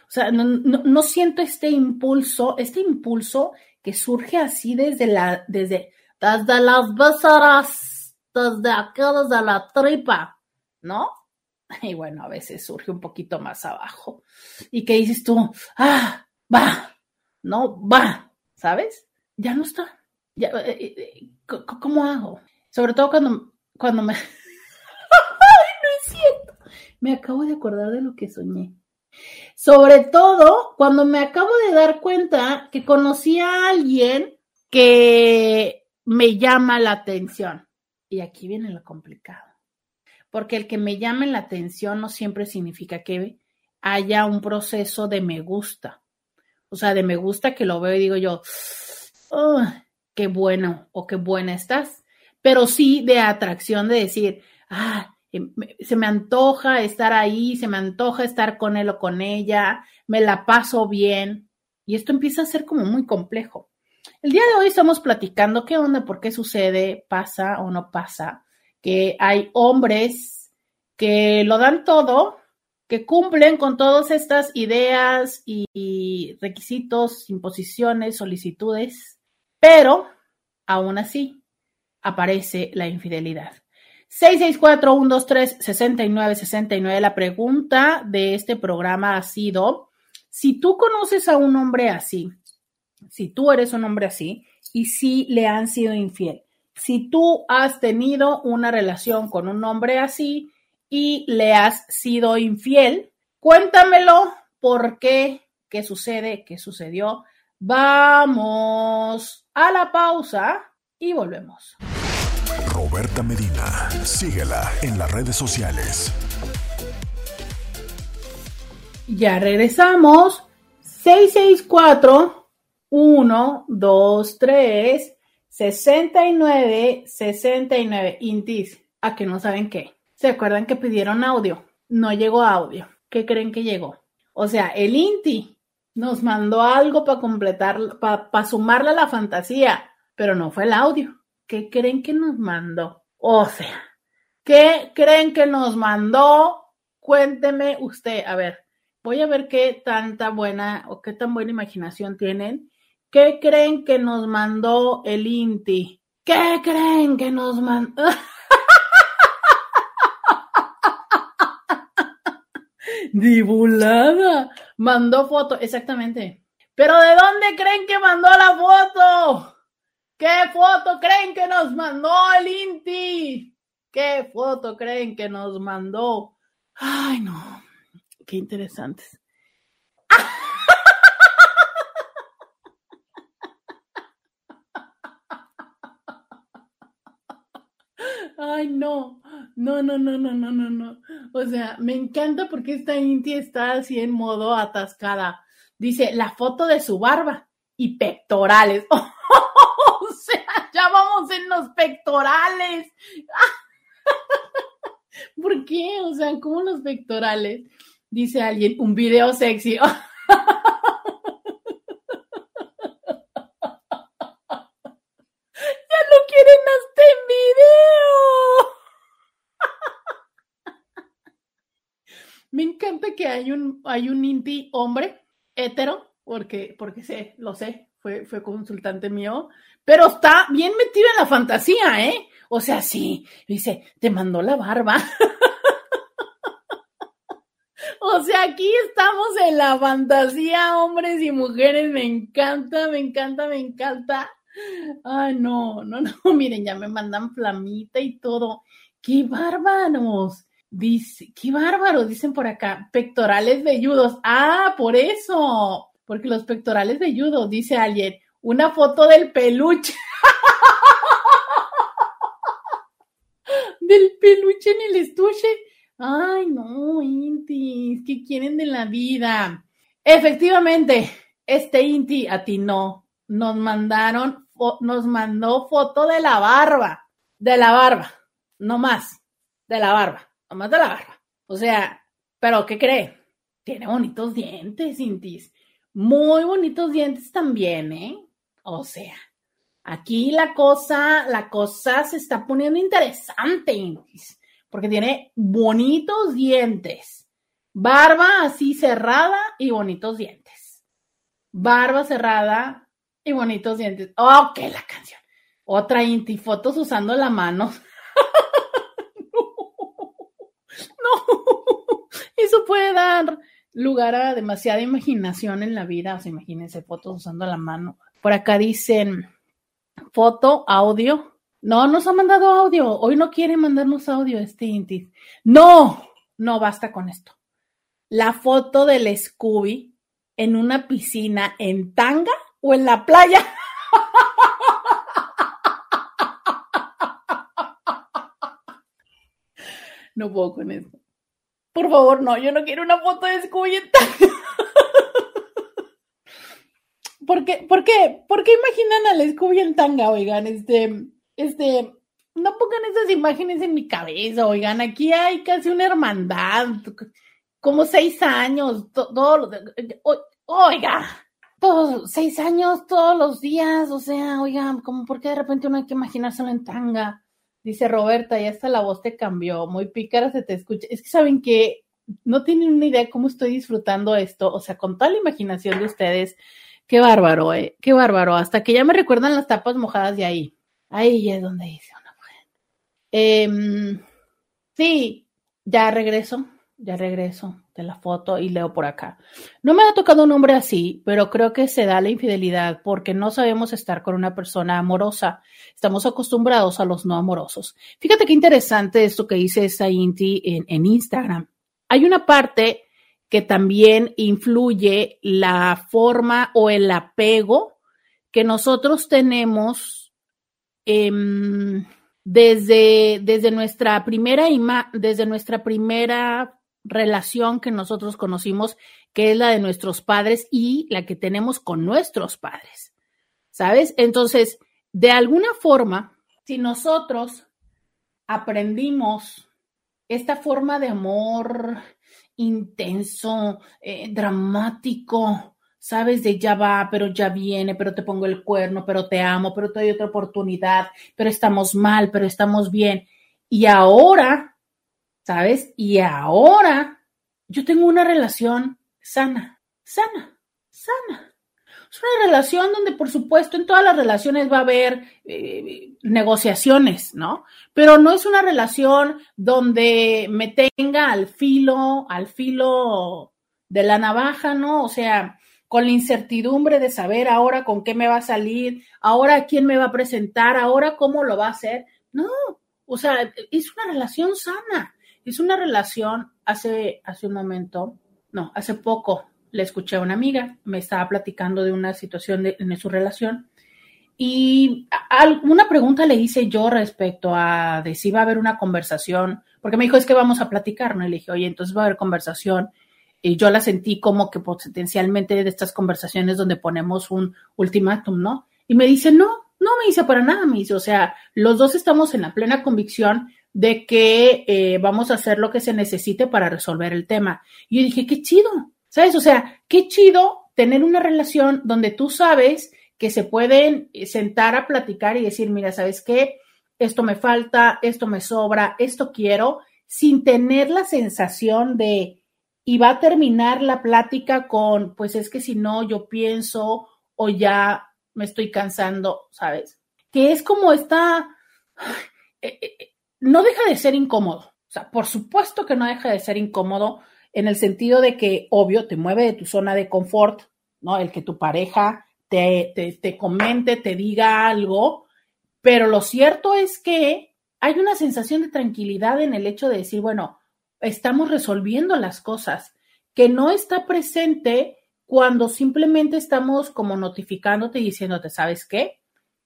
O sea, no, no, siento este impulso, este impulso que surge así desde la, desde, desde las vísceras, desde aquí, desde la tripa, ¿no? Y bueno, a veces surge un poquito más abajo. ¿Y qué dices tú? Ah, va, no, va, ¿sabes? Ya no está. Ya, eh, eh, ¿Cómo hago? Sobre todo cuando, cuando me... ¡Ay, no es cierto! Me acabo de acordar de lo que soñé. Sobre todo cuando me acabo de dar cuenta que conocí a alguien que me llama la atención. Y aquí viene lo complicado. Porque el que me llame la atención no siempre significa que haya un proceso de me gusta. O sea, de me gusta que lo veo y digo yo, oh, qué bueno o qué buena estás. Pero sí de atracción de decir, ah, se me antoja estar ahí, se me antoja estar con él o con ella, me la paso bien. Y esto empieza a ser como muy complejo. El día de hoy estamos platicando qué onda, por qué sucede, pasa o no pasa, que hay hombres que lo dan todo, que cumplen con todas estas ideas y requisitos, imposiciones, solicitudes, pero aún así aparece la infidelidad. 664-123-6969. La pregunta de este programa ha sido, si tú conoces a un hombre así, si tú eres un hombre así y si le han sido infiel. Si tú has tenido una relación con un hombre así y le has sido infiel, cuéntamelo por qué, qué sucede, qué sucedió. Vamos a la pausa y volvemos. Roberta Medina, síguela en las redes sociales. Ya regresamos. 664 123 69 69 Intis, a que no saben qué. ¿Se acuerdan que pidieron audio? No llegó audio. ¿Qué creen que llegó? O sea, el Inti nos mandó algo para completar, para sumarle a la fantasía, pero no fue el audio. ¿Qué creen que nos mandó? O sea, ¿qué creen que nos mandó? Cuénteme usted. A ver, voy a ver qué tanta buena o qué tan buena imaginación tienen. ¿Qué creen que nos mandó el Inti? ¿Qué creen que nos mandó? Divulada. Mandó foto, exactamente. Pero ¿de dónde creen que mandó la foto? ¿Qué foto creen que nos mandó el Inti? ¿Qué foto creen que nos mandó? Ay, no. Qué interesantes. Ay, no. No, no, no, no, no, no, no. O sea, me encanta porque esta Inti está así en modo atascada. Dice la foto de su barba y pectorales. ¡Oh! Pectorales. ¿Por qué? O sea, ¿cómo los pectorales? Dice alguien, un video sexy. ya lo quieren hasta en video. Me encanta que hay un, hay un inti hombre hetero, porque, porque sé, lo sé, fue, consultante mío, pero está bien metido en la fantasía, ¿eh? O sea, sí, dice, te mandó la barba. O sea, aquí estamos en la fantasía, hombres y mujeres. Me encanta, me encanta, me encanta. Ay, no, no, no. Miren, ya me mandan flamita y todo. ¡Qué bárbaros! Dice, qué bárbaros, dicen por acá. Pectorales velludos. Ah, por eso. Porque los pectorales velludos, dice alguien. Una foto del peluche. del peluche en el estuche. Ay, no, Inti, ¿qué quieren de la vida? Efectivamente, este Inti a ti no. Nos mandaron, nos mandó foto de la barba, de la barba, no más, de la barba, no más de la barba. O sea, pero ¿qué cree? Tiene bonitos dientes, Intis. Muy bonitos dientes también, ¿eh? O sea, aquí la cosa, la cosa se está poniendo interesante, porque tiene bonitos dientes. Barba así cerrada y bonitos dientes. Barba cerrada y bonitos dientes. Qué la canción. Otra inti, fotos usando la mano. no, eso puede dar lugar a demasiada imaginación en la vida. O sea, imagínense fotos usando la mano. Por acá dicen foto, audio, no, nos ha mandado audio. Hoy no quiere mandarnos audio este Intis. No, no basta con esto. La foto del Scooby en una piscina en tanga o en la playa. No puedo con esto. Por favor, no, yo no quiero una foto de Scooby en tanga. ¿Por qué? ¿Por qué? ¿Por qué imaginan al Scooby en tanga, oigan? Este, este, no pongan esas imágenes en mi cabeza, oigan, aquí hay casi una hermandad, como seis años, todos oiga, todos, seis años todos los días, o sea, oigan, como porque de repente uno hay que imaginárselo en tanga, dice Roberta, y hasta la voz te cambió, muy pícara se te escucha, es que saben que no tienen una idea cómo estoy disfrutando esto, o sea, con toda la imaginación de ustedes, qué bárbaro, eh, qué bárbaro, hasta que ya me recuerdan las tapas mojadas de ahí. Ahí es donde dice una mujer. Eh, sí, ya regreso, ya regreso. De la foto y leo por acá. No me ha tocado un hombre así, pero creo que se da la infidelidad porque no sabemos estar con una persona amorosa. Estamos acostumbrados a los no amorosos. Fíjate qué interesante esto que dice esa Inti en, en Instagram. Hay una parte que también influye la forma o el apego que nosotros tenemos eh, desde, desde, nuestra primera ima desde nuestra primera relación que nosotros conocimos, que es la de nuestros padres y la que tenemos con nuestros padres. ¿Sabes? Entonces, de alguna forma, si nosotros aprendimos esta forma de amor intenso, eh, dramático, sabes, de ya va, pero ya viene, pero te pongo el cuerno, pero te amo, pero te doy otra oportunidad, pero estamos mal, pero estamos bien. Y ahora, ¿sabes? Y ahora yo tengo una relación sana, sana, sana. Es una relación donde, por supuesto, en todas las relaciones va a haber eh, negociaciones, ¿no? Pero no es una relación donde me tenga al filo, al filo de la navaja, ¿no? O sea, con la incertidumbre de saber ahora con qué me va a salir, ahora quién me va a presentar, ahora cómo lo va a hacer. No, o sea, es una relación sana, es una relación hace, hace un momento, no, hace poco le escuché a una amiga, me estaba platicando de una situación en su relación y una pregunta le hice yo respecto a de si va a haber una conversación, porque me dijo es que vamos a platicar, ¿no? Y oye, entonces va a haber conversación. Y yo la sentí como que potencialmente de estas conversaciones donde ponemos un ultimátum, ¿no? Y me dice, no, no me dice para nada, me dice, o sea, los dos estamos en la plena convicción de que eh, vamos a hacer lo que se necesite para resolver el tema. Y yo dije, qué chido, ¿Sabes? O sea, qué chido tener una relación donde tú sabes que se pueden sentar a platicar y decir, mira, ¿sabes qué? Esto me falta, esto me sobra, esto quiero, sin tener la sensación de, y va a terminar la plática con, pues es que si no, yo pienso o ya me estoy cansando, ¿sabes? Que es como esta, eh, eh, eh, no deja de ser incómodo. O sea, por supuesto que no deja de ser incómodo en el sentido de que, obvio, te mueve de tu zona de confort, ¿no? El que tu pareja te, te, comente, te diga algo, pero lo cierto es que hay una sensación de tranquilidad en el hecho de decir, bueno, estamos resolviendo las cosas, que no está presente cuando simplemente estamos como notificándote y diciéndote, ¿sabes qué?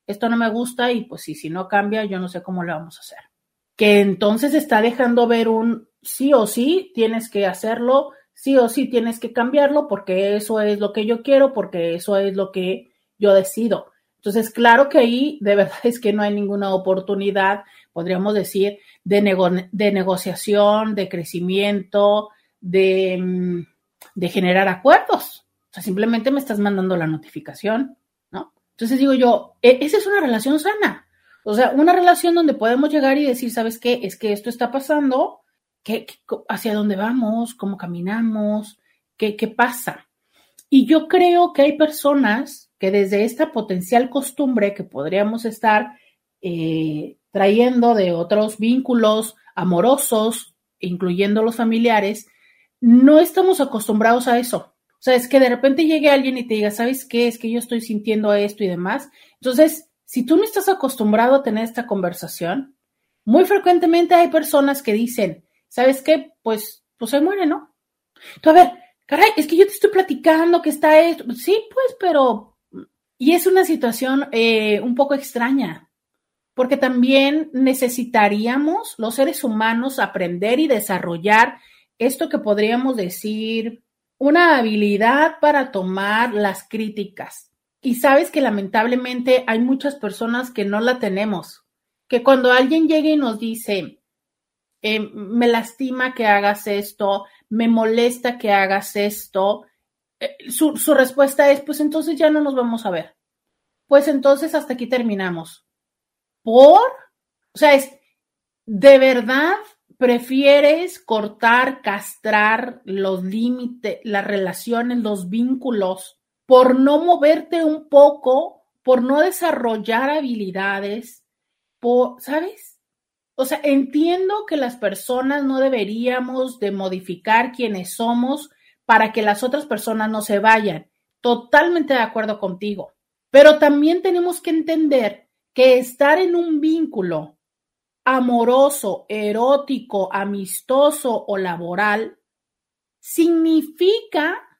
Esto no me gusta y pues sí, si no cambia, yo no sé cómo lo vamos a hacer. Que entonces está dejando ver un, sí o sí tienes que hacerlo, sí o sí tienes que cambiarlo porque eso es lo que yo quiero, porque eso es lo que yo decido. Entonces, claro que ahí de verdad es que no hay ninguna oportunidad, podríamos decir, de, de negociación, de crecimiento, de, mm, de generar acuerdos. O sea, simplemente me estás mandando la notificación, ¿no? Entonces digo yo, e, esa es una relación sana. O sea, una relación donde podemos llegar y decir, ¿sabes qué? Es que esto está pasando, ¿Qué, hacia dónde vamos? ¿Cómo caminamos? ¿Qué, ¿Qué pasa? Y yo creo que hay personas que desde esta potencial costumbre que podríamos estar eh, trayendo de otros vínculos amorosos, incluyendo los familiares, no estamos acostumbrados a eso. O sea, es que de repente llegue alguien y te diga, ¿sabes qué? Es que yo estoy sintiendo esto y demás. Entonces, si tú no estás acostumbrado a tener esta conversación, muy frecuentemente hay personas que dicen, ¿sabes qué? Pues, pues se muere, ¿no? Tú, a ver, caray, es que yo te estoy platicando que está esto. Sí, pues, pero. Y es una situación eh, un poco extraña, porque también necesitaríamos los seres humanos aprender y desarrollar esto que podríamos decir una habilidad para tomar las críticas. Y sabes que lamentablemente hay muchas personas que no la tenemos, que cuando alguien llegue y nos dice, eh, me lastima que hagas esto, me molesta que hagas esto, eh, su, su respuesta es, pues entonces ya no nos vamos a ver. Pues entonces hasta aquí terminamos. ¿Por? O sea, es, ¿de verdad prefieres cortar, castrar los límites, las relaciones, los vínculos, por no moverte un poco, por no desarrollar habilidades, ¿sabes? O sea, entiendo que las personas no deberíamos de modificar quienes somos para que las otras personas no se vayan. Totalmente de acuerdo contigo. Pero también tenemos que entender que estar en un vínculo amoroso, erótico, amistoso o laboral significa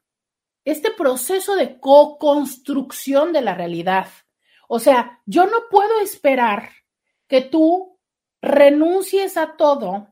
este proceso de co-construcción de la realidad. O sea, yo no puedo esperar que tú renuncies a todo,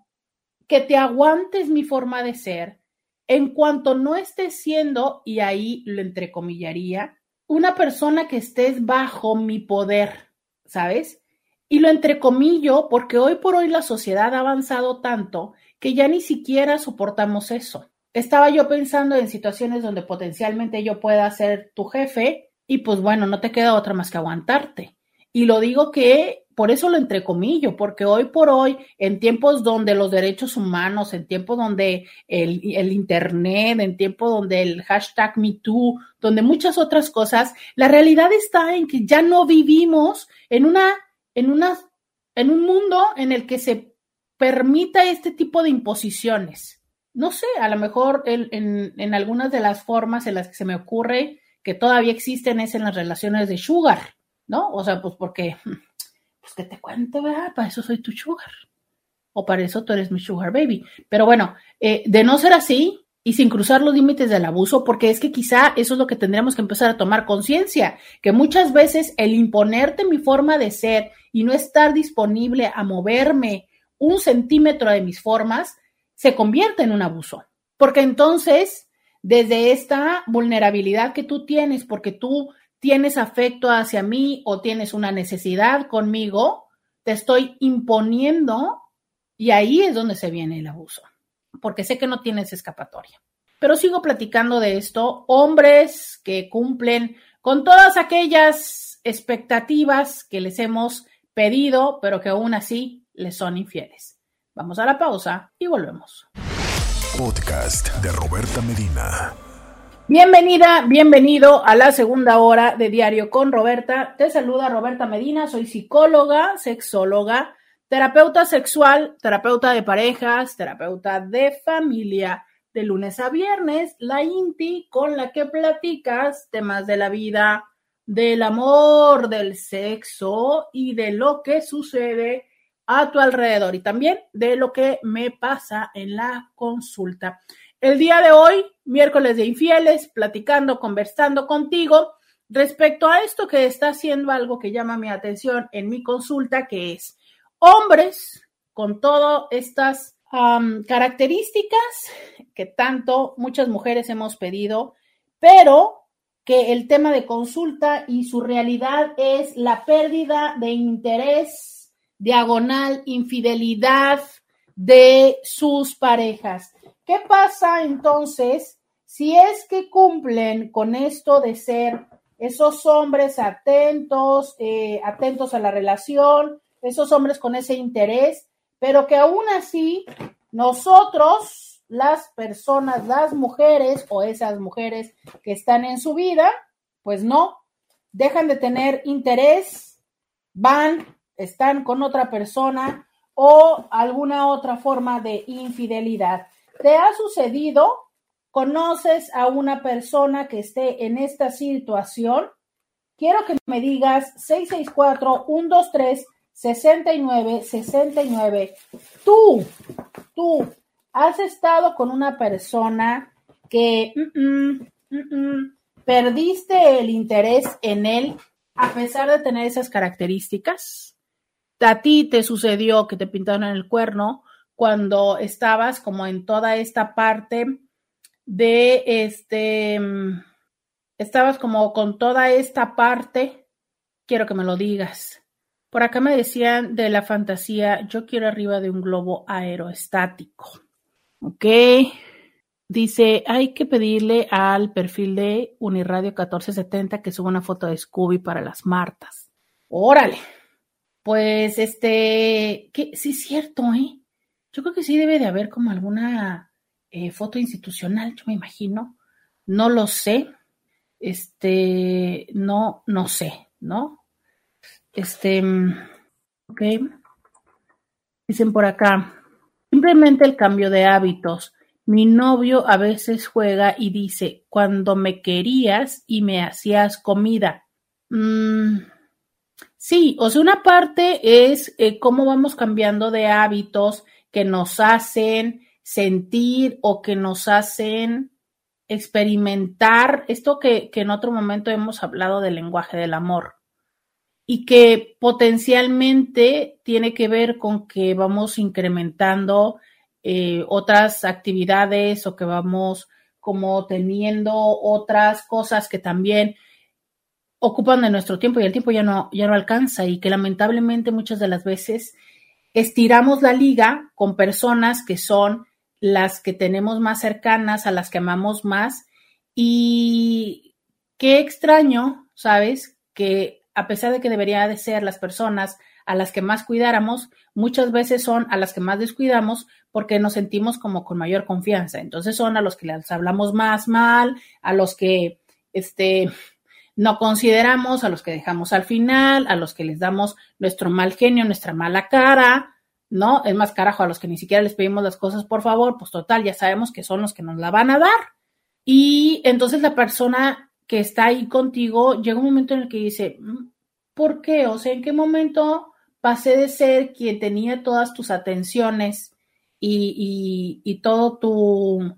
que te aguantes mi forma de ser, en cuanto no estés siendo, y ahí lo entrecomillaría, una persona que estés bajo mi poder, ¿sabes? Y lo entrecomillo porque hoy por hoy la sociedad ha avanzado tanto que ya ni siquiera soportamos eso. Estaba yo pensando en situaciones donde potencialmente yo pueda ser tu jefe y pues bueno, no te queda otra más que aguantarte. Y lo digo que por eso lo entrecomillo, porque hoy por hoy, en tiempos donde los derechos humanos, en tiempos donde el, Internet, en tiempos donde el hashtag MeToo, donde muchas otras cosas, la realidad está en que ya no vivimos en una, en una, en un mundo en el que se permita este tipo de imposiciones. No sé, a lo mejor en, en, en algunas de las formas en las que se me ocurre que todavía existen es en las relaciones de sugar, ¿no? O sea, pues porque, pues que te cuente, ¿verdad? Para eso soy tu sugar. O para eso tú eres mi sugar baby. Pero bueno, eh, de no ser así y sin cruzar los límites del abuso, porque es que quizá eso es lo que tendríamos que empezar a tomar conciencia, que muchas veces el imponerte mi forma de ser y no estar disponible a moverme un centímetro de mis formas, se convierte en un abuso. Porque entonces desde esta vulnerabilidad que tú tienes, porque tú tienes afecto hacia mí o tienes una necesidad conmigo, te estoy imponiendo y ahí es donde se viene el abuso, porque sé que no tienes escapatoria. Pero sigo platicando de esto, hombres que cumplen con todas aquellas expectativas que les hemos pedido, pero que aún así les son infieles. Vamos a la pausa y volvemos podcast de Roberta Medina. Bienvenida, bienvenido a la segunda hora de Diario con Roberta. Te saluda Roberta Medina, soy psicóloga, sexóloga, terapeuta sexual, terapeuta de parejas, terapeuta de familia. De lunes a viernes, la INTI con la que platicas temas de la vida, del amor, del sexo y de lo que sucede a tu alrededor y también de lo que me pasa en la consulta. El día de hoy, miércoles de infieles, platicando, conversando contigo respecto a esto que está haciendo algo que llama mi atención en mi consulta, que es hombres con todas estas características que tanto muchas mujeres hemos pedido, pero que el tema de consulta y su realidad es la pérdida de interés diagonal infidelidad de sus parejas. ¿Qué pasa entonces si es que cumplen con esto de ser esos hombres atentos, eh, atentos a la relación, esos hombres con ese interés, pero que aún así nosotros, las personas, las mujeres o esas mujeres que están en su vida, pues no, dejan de tener interés, van están con otra persona o alguna otra forma de infidelidad. ¿Te ha sucedido? ¿Conoces a una persona que esté en esta situación? Quiero que me digas 664-123-6969. Tú, tú, has estado con una persona que mm, mm, mm, perdiste el interés en él a pesar de tener esas características a ti te sucedió que te pintaron el cuerno cuando estabas como en toda esta parte de este, estabas como con toda esta parte, quiero que me lo digas. Por acá me decían de la fantasía, yo quiero arriba de un globo aerostático. Ok. Dice, hay que pedirle al perfil de Uniradio 1470 que suba una foto de Scooby para las Martas. Órale, pues este, que sí es cierto, ¿eh? Yo creo que sí debe de haber como alguna eh, foto institucional, yo me imagino. No lo sé. Este, no, no sé, ¿no? Este, ok. Dicen por acá, simplemente el cambio de hábitos. Mi novio a veces juega y dice, cuando me querías y me hacías comida. Mm, sí, o sea, una parte es eh, cómo vamos cambiando de hábitos que nos hacen sentir o que nos hacen experimentar esto que, que en otro momento hemos hablado del lenguaje del amor. Y que potencialmente tiene que ver con que vamos incrementando eh, otras actividades o que vamos como teniendo otras cosas que también ocupan de nuestro tiempo y el tiempo ya no, ya no alcanza y que lamentablemente muchas de las veces estiramos la liga con personas que son las que tenemos más cercanas, a las que amamos más y qué extraño, ¿sabes? Que a pesar de que debería de ser las personas a las que más cuidáramos, muchas veces son a las que más descuidamos porque nos sentimos como con mayor confianza. Entonces son a los que les hablamos más mal, a los que este, no consideramos, a los que dejamos al final, a los que les damos nuestro mal genio, nuestra mala cara, ¿no? Es más carajo a los que ni siquiera les pedimos las cosas por favor, pues total, ya sabemos que son los que nos la van a dar. Y entonces la persona que está ahí contigo, llega un momento en el que dice, mm, ¿por qué? O sea, ¿en qué momento pasé de ser quien tenía todas tus atenciones y, y, todo tu,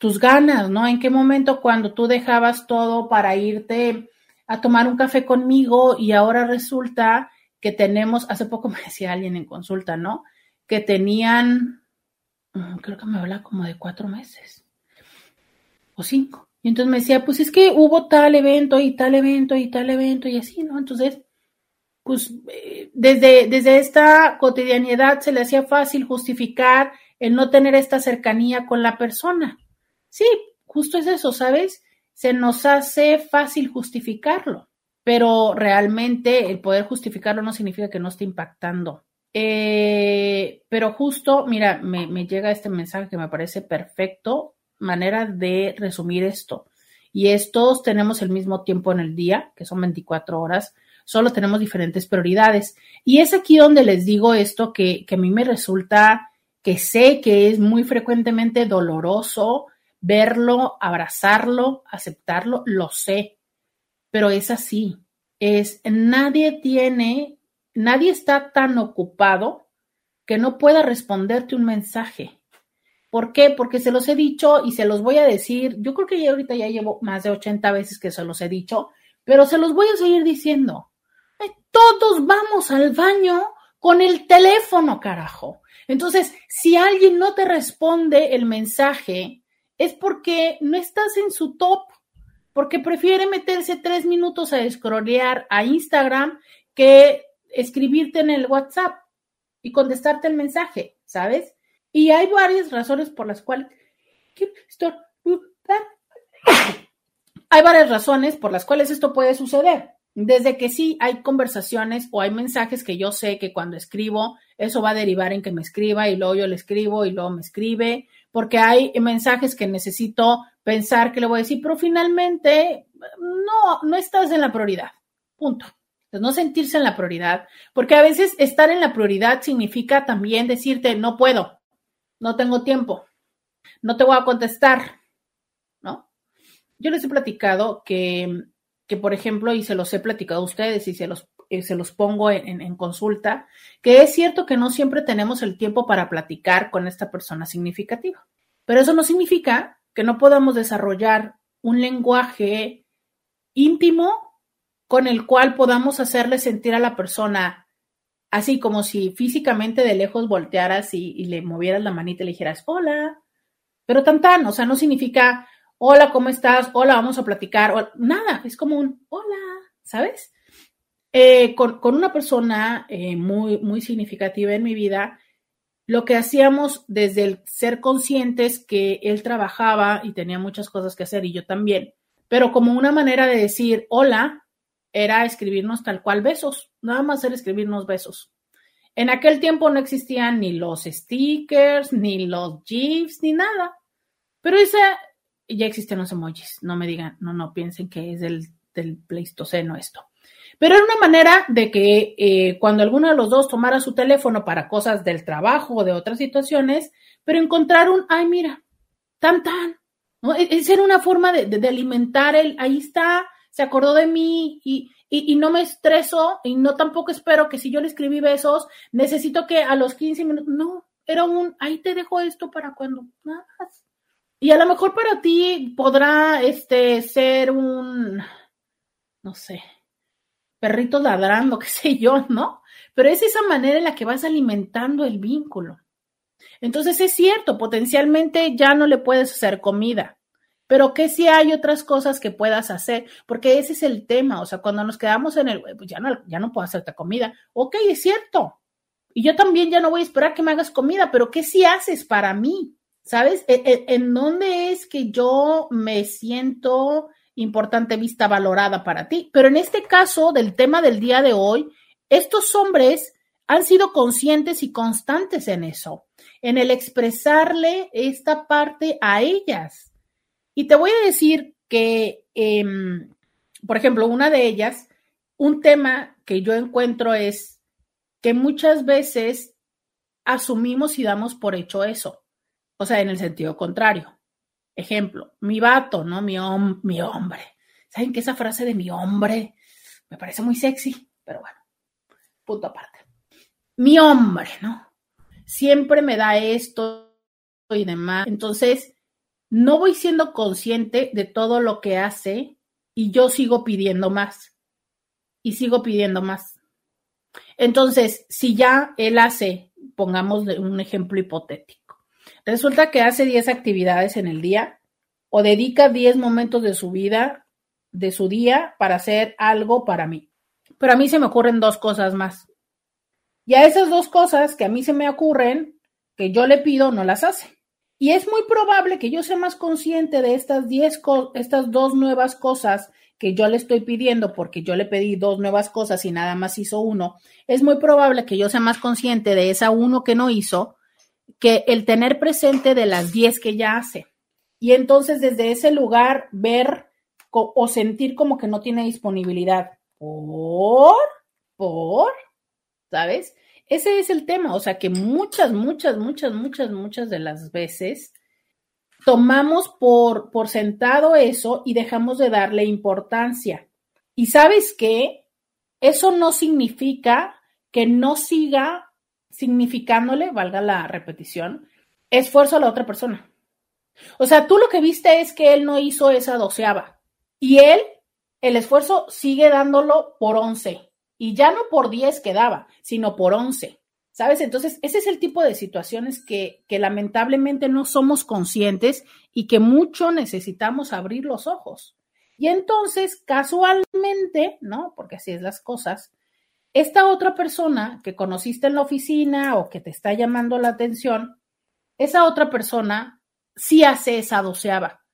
tus ganas, ¿no? ¿En qué momento cuando tú dejabas todo para irte a tomar un café conmigo y ahora resulta que tenemos, hace poco me decía alguien en consulta, ¿no? Que tenían, mm, creo que me habla como de cuatro meses o cinco. Y entonces me decía, pues es que hubo tal evento y tal evento y tal evento y así, ¿no? Entonces, pues eh, desde, desde esta cotidianidad se le hacía fácil justificar el no tener esta cercanía con la persona. Sí, justo es eso, ¿sabes? Se nos hace fácil justificarlo, pero realmente el poder justificarlo no significa que no esté impactando. Eh, pero justo, mira, me, me llega este mensaje que me parece perfecto manera de resumir esto. Y es, todos tenemos el mismo tiempo en el día, que son 24 horas, solo tenemos diferentes prioridades. Y es aquí donde les digo esto que, que a mí me resulta, que sé que es muy frecuentemente doloroso verlo, abrazarlo, aceptarlo, lo sé, pero es así. Es, nadie tiene, nadie está tan ocupado que no pueda responderte un mensaje. ¿Por qué? Porque se los he dicho y se los voy a decir. Yo creo que ya ahorita ya llevo más de 80 veces que se los he dicho, pero se los voy a seguir diciendo. Todos vamos al baño con el teléfono, carajo. Entonces, si alguien no te responde el mensaje, es porque no estás en su top, porque prefiere meterse tres minutos a scrollear a Instagram que escribirte en el WhatsApp y contestarte el mensaje, ¿sabes? Y hay varias razones por las cuales hay varias razones por las cuales esto puede suceder. Desde que sí hay conversaciones o hay mensajes que yo sé que cuando escribo, eso va a derivar en que me escriba y luego yo le escribo y luego me escribe, porque hay mensajes que necesito pensar que le voy a decir, pero finalmente no, no estás en la prioridad. Punto. Entonces, no sentirse en la prioridad, porque a veces estar en la prioridad significa también decirte, no puedo, no tengo tiempo, no te voy a contestar, ¿no? Yo les he platicado que, que por ejemplo, y se los he platicado a ustedes y se los, eh, se los pongo en, consulta, que es cierto que no siempre tenemos el tiempo para platicar con esta persona significativa, pero eso no significa que no podamos desarrollar un lenguaje íntimo con el cual podamos hacerle sentir a la persona así como si físicamente de lejos voltearas y, le movieras la manita y le dijeras, hola, pero tan tan, o sea, no significa, hola, ¿cómo estás? Hola, vamos a platicar, nada, es como un, hola, ¿sabes? Eh, con, una persona eh, muy, muy significativa en mi vida, lo que hacíamos desde el ser conscientes que él trabajaba y tenía muchas cosas que hacer y yo también, pero como una manera de decir, hola, era escribirnos tal cual besos, nada más era escribirnos besos. En aquel tiempo no existían ni los stickers, ni los GIFs, ni nada. Pero esa, ya existen los emojis, no me digan, no, no piensen que es del, del Pleistoceno esto. Pero era una manera de que eh, cuando alguno de los dos tomara su teléfono para cosas del trabajo o de otras situaciones, pero encontrar un, ay, mira, tan, tan. ¿no? E, esa era una forma de, de, alimentar el, ahí está, se acordó de mí y, y, y, no me estreso y no tampoco espero que si yo le escribí besos, necesito que a los 15 minutos, no, era un, ahí te dejo esto para cuando, nada más. Y a lo mejor para ti podrá este ser un, no sé, perrito ladrando, qué sé yo, ¿no? Pero es esa manera en la que vas alimentando el vínculo. Entonces es cierto, potencialmente ya no le puedes hacer comida, pero que si hay otras cosas que puedas hacer, porque ese es el tema, o sea, cuando nos quedamos en el, pues ya no, ya no puedo hacerte comida, ok, es cierto, y yo también ya no voy a esperar que me hagas comida, pero ¿qué si haces para mí? ¿Sabes? ¿En, e, en dónde es que yo me siento importante, vista, valorada para ti? Pero en este caso del tema del día de hoy, estos hombres han sido conscientes y constantes en eso, en el expresarle esta parte a ellas. Y te voy a decir que, eh, por ejemplo, una de ellas, un tema que yo encuentro es que muchas veces asumimos y damos por hecho eso, o sea, en el sentido contrario. Ejemplo, mi vato, ¿no? Mi, hom mi hombre. ¿Saben que esa frase de mi hombre me parece muy sexy? Pero bueno, punto aparte mi hombre, ¿no? Siempre me da esto y demás. Entonces, no voy siendo consciente de todo lo que hace y yo sigo pidiendo más. Y sigo pidiendo más. Entonces, si ya él hace, pongamos un ejemplo hipotético, resulta que hace 10 actividades en el día o dedica 10 momentos de su vida, de su día, para hacer algo para mí. Pero a mí se me ocurren dos cosas más. Y a esas dos cosas que a mí se me ocurren, que yo le pido, no las hace. Y es muy probable que yo sea más consciente de estas diez, estas dos nuevas cosas que yo le estoy pidiendo, porque yo le pedí dos nuevas cosas y nada más hizo uno. Es muy probable que yo sea más consciente de esa uno que no hizo, que el tener presente de las diez que ya hace. Y entonces desde ese lugar ver o sentir como que no tiene disponibilidad. ¿Por? ¿Por? ¿Sabes? Ese es el tema, o sea que muchas, muchas, muchas, muchas, muchas de las veces tomamos por, por sentado eso y dejamos de darle importancia. Y sabes qué? Eso no significa que no siga significándole, valga la repetición, esfuerzo a la otra persona. O sea, tú lo que viste es que él no hizo esa doceava y él, el esfuerzo sigue dándolo por once y ya no por 10 quedaba, sino por 11. ¿Sabes? Entonces, ese es el tipo de situaciones que, que lamentablemente no somos conscientes y que mucho necesitamos abrir los ojos. Y entonces, casualmente, ¿no? Porque así es las cosas, esta otra persona que conociste en la oficina o que te está llamando la atención, esa otra persona sí hace esa doceava.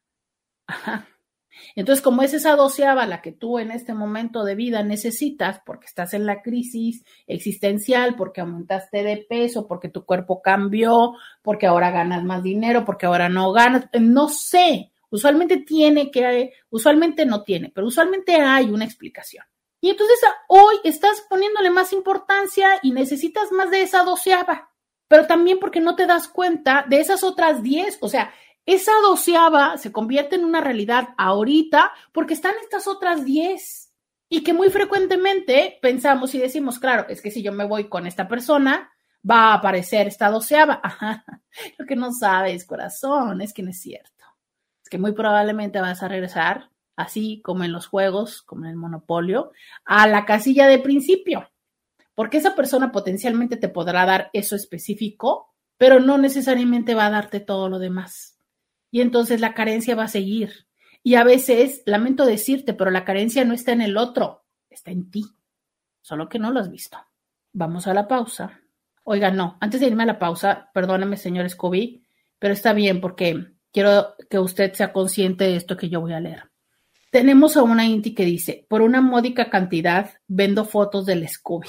Entonces, como es esa doceava la que tú en este momento de vida necesitas, porque estás en la crisis existencial, porque aumentaste de peso, porque tu cuerpo cambió, porque ahora ganas más dinero, porque ahora no ganas, no sé, usualmente tiene que, usualmente no tiene, pero usualmente hay una explicación. Y entonces hoy estás poniéndole más importancia y necesitas más de esa doceava, pero también porque no te das cuenta de esas otras diez, o sea, esa doceava se convierte en una realidad ahorita porque están estas otras diez y que muy frecuentemente pensamos y decimos, claro, es que si yo me voy con esta persona, va a aparecer esta doceava. Ajá. Lo que no sabes, corazón, es que no es cierto. Es que muy probablemente vas a regresar, así como en los juegos, como en el monopolio, a la casilla de principio. Porque esa persona potencialmente te podrá dar eso específico, pero no necesariamente va a darte todo lo demás y entonces la carencia va a seguir. Y a veces, lamento decirte, pero la carencia no está en el otro, está en ti, solo que no lo has visto. Vamos a la pausa. Oiga, no, antes de irme a la pausa, perdóname, señor Scooby, pero está bien porque quiero que usted sea consciente de esto que yo voy a leer. Tenemos a una Inti que dice, por una módica cantidad vendo fotos del Scooby.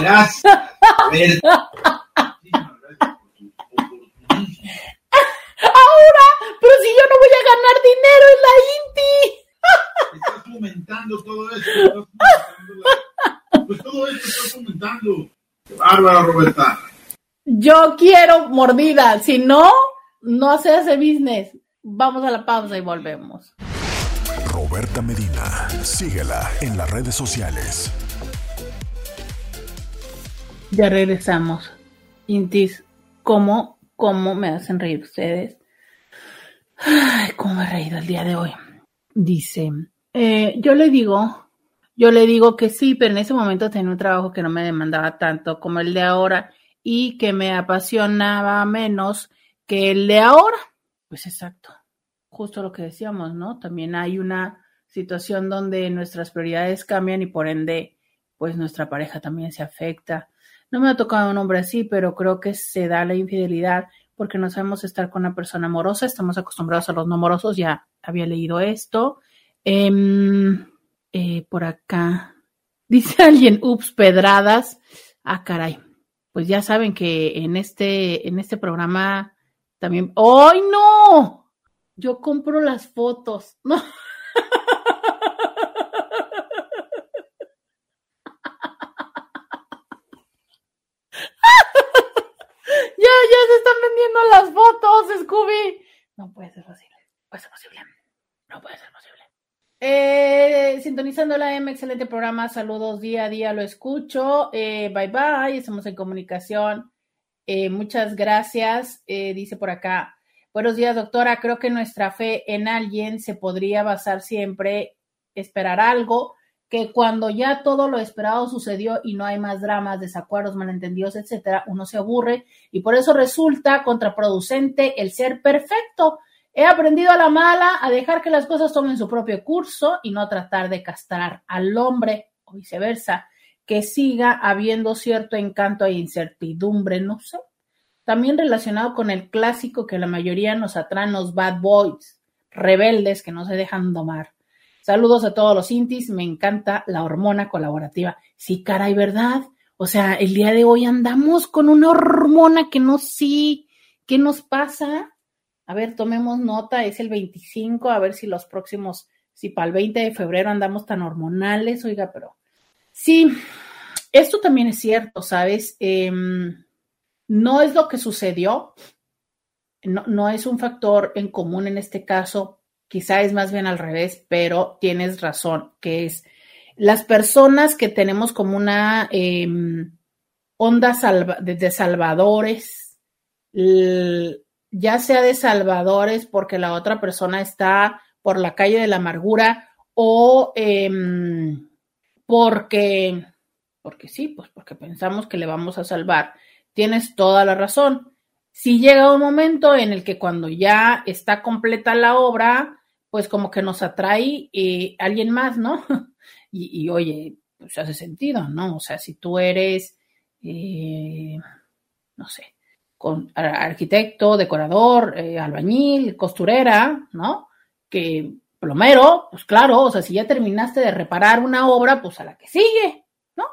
Gracias. A ver. Ahora, pero si yo no voy a ganar dinero en la Inti. Estás fomentando todo esto. estás fomentando la- Pues todo esto estás fomentando. Qué bárbara, Roberta. Yo quiero mordida. Si no, no se hace business. Vamos a la pausa y volvemos. Roberta Medina. Síguela en las redes sociales. Ya regresamos. Intis, ¿cómo, cómo me hacen reír ustedes? Ay, cómo me he reído el día de hoy. Dice, eh, yo le digo, yo le digo que sí, pero en ese momento tenía un trabajo que no me demandaba tanto como el de ahora y que me apasionaba menos que el de ahora. Pues exacto, justo lo que decíamos, ¿no? También hay una situación donde nuestras prioridades cambian y por ende, pues nuestra pareja también se afecta. No me ha tocado un hombre así, pero creo que se da la infidelidad porque no sabemos estar con una persona amorosa, estamos acostumbrados a los no amorosos, ya había leído esto. Em, eh, por acá, dice alguien, ups, pedradas. Ah, caray. Pues ya saben que en este, en este programa también. ¡Ay, no! Yo compro las fotos. No. Ya, ya se están vendiendo las fotos, Scooby. No puede ser posible. Puede ser posible. No puede ser posible. Eh, sintonizando la M, excelente programa. Saludos día a día, lo escucho. Eh, bye bye, estamos en comunicación. Eh, muchas gracias. Eh, dice por acá. Buenos días, doctora. Creo que nuestra fe en alguien se podría basar siempre, esperar algo, que cuando ya todo lo esperado sucedió y no hay más dramas, desacuerdos, malentendidos, etcétera, uno se aburre y por eso resulta contraproducente el ser perfecto. He aprendido a la mala a dejar que las cosas tomen su propio curso y no tratar de castrar al hombre o viceversa, que siga habiendo cierto encanto e incertidumbre, no sé. También relacionado con el clásico que la mayoría nos atraen los bad boys, rebeldes que no se dejan domar. Saludos a todos los intis, me encanta la hormona colaborativa. Sí, caray, ¿verdad? O sea, el día de hoy andamos con una hormona que no sé qué nos pasa. A ver, tomemos nota, es el 25, a ver si los próximos, si para el 20 de febrero andamos tan hormonales, oiga, pero sí, esto también es cierto, ¿sabes? Eh, no es lo que sucedió, no, no es un factor en común en este caso, quizá es más bien al revés, pero tienes razón, que es las personas que tenemos como una eh, onda de, de, salvadores, ya sea de salvadores porque la otra persona está por la calle de la amargura o eh, porque, porque sí, pues porque pensamos que le vamos a salvar. Tienes toda la razón. Si llega un momento en el que cuando ya está completa la obra, pues como que nos atrae eh, alguien más, ¿no? y, y, oye, pues hace sentido, ¿no? O sea, si tú eres, eh, no sé, con, arquitecto, decorador, eh, albañil, costurera, ¿no? Que plomero, pues claro, o sea, si ya terminaste de reparar una obra, pues a la que sigue, ¿no?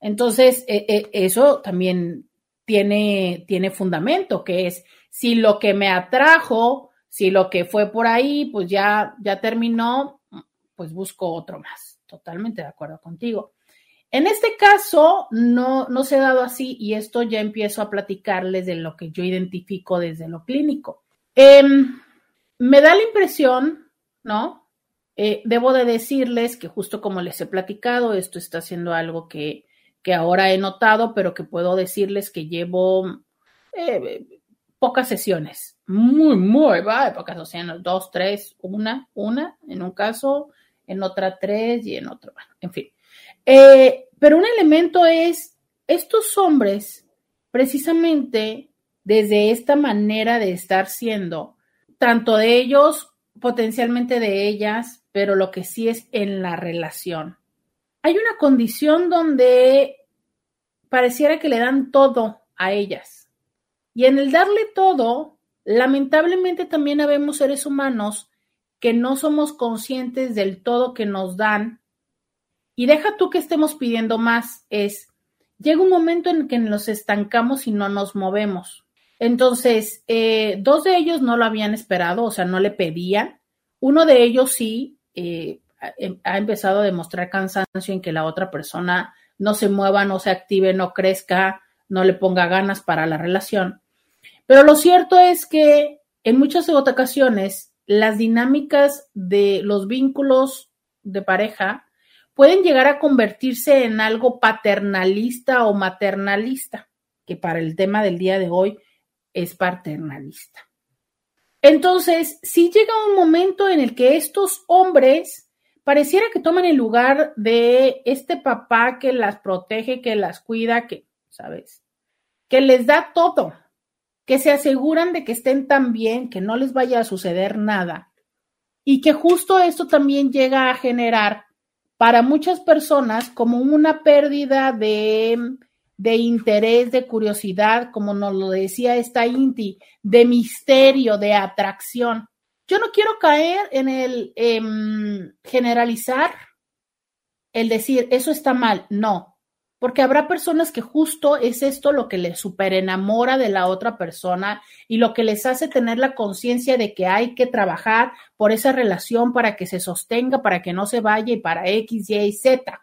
Entonces, eh, eso también tiene, tiene fundamento, que es si lo que me atrajo, si lo que fue por ahí, pues ya, ya terminó, pues busco otro más. Totalmente de acuerdo contigo. En este caso, no, no se ha dado así y esto ya empiezo a platicarles de lo que yo identifico desde lo clínico. Eh, me da la impresión, ¿no? Eh, debo de decirles que justo como les he platicado, esto está siendo algo que, que ahora he notado, pero que puedo decirles que llevo eh, pocas sesiones, muy, muy, va, pocas sesiones, dos, tres, una, una, en un caso, en otra tres y en otro, bueno, en fin. Eh, pero un elemento es, estos hombres, precisamente desde esta manera de estar siendo, tanto de ellos, potencialmente de ellas, pero lo que sí es en la relación. Hay una condición donde pareciera que le dan todo a ellas. Y en el darle todo, lamentablemente también habemos seres humanos que no somos conscientes del todo que nos dan. Y deja tú que estemos pidiendo más, es, llega un momento en que nos estancamos y no nos movemos. Entonces, eh, dos de ellos no lo habían esperado, o sea, no le pedían. Uno de ellos sí eh, ha empezado a demostrar cansancio en que la otra persona no se mueva, no se active, no crezca, no le ponga ganas para la relación. Pero lo cierto es que en muchas ocasiones las dinámicas de los vínculos de pareja pueden llegar a convertirse en algo paternalista o maternalista, que para el tema del día de hoy es paternalista. Entonces, si llega un momento en el que estos hombres pareciera que toman el lugar de este papá que las protege, que las cuida, que, ¿sabes? Que les da todo, que se aseguran de que estén tan bien, que no les vaya a suceder nada. Y que justo esto también llega a generar para muchas personas como una pérdida de, de interés, de curiosidad, como nos lo decía esta Inti, de misterio, de atracción. Yo no quiero caer en el em, generalizar, el decir, eso está mal, no, porque habrá personas que justo es esto lo que les superenamora de la otra persona y lo que les hace tener la conciencia de que hay que trabajar por esa relación para que se sostenga, para que no se vaya y para X, Y y Z.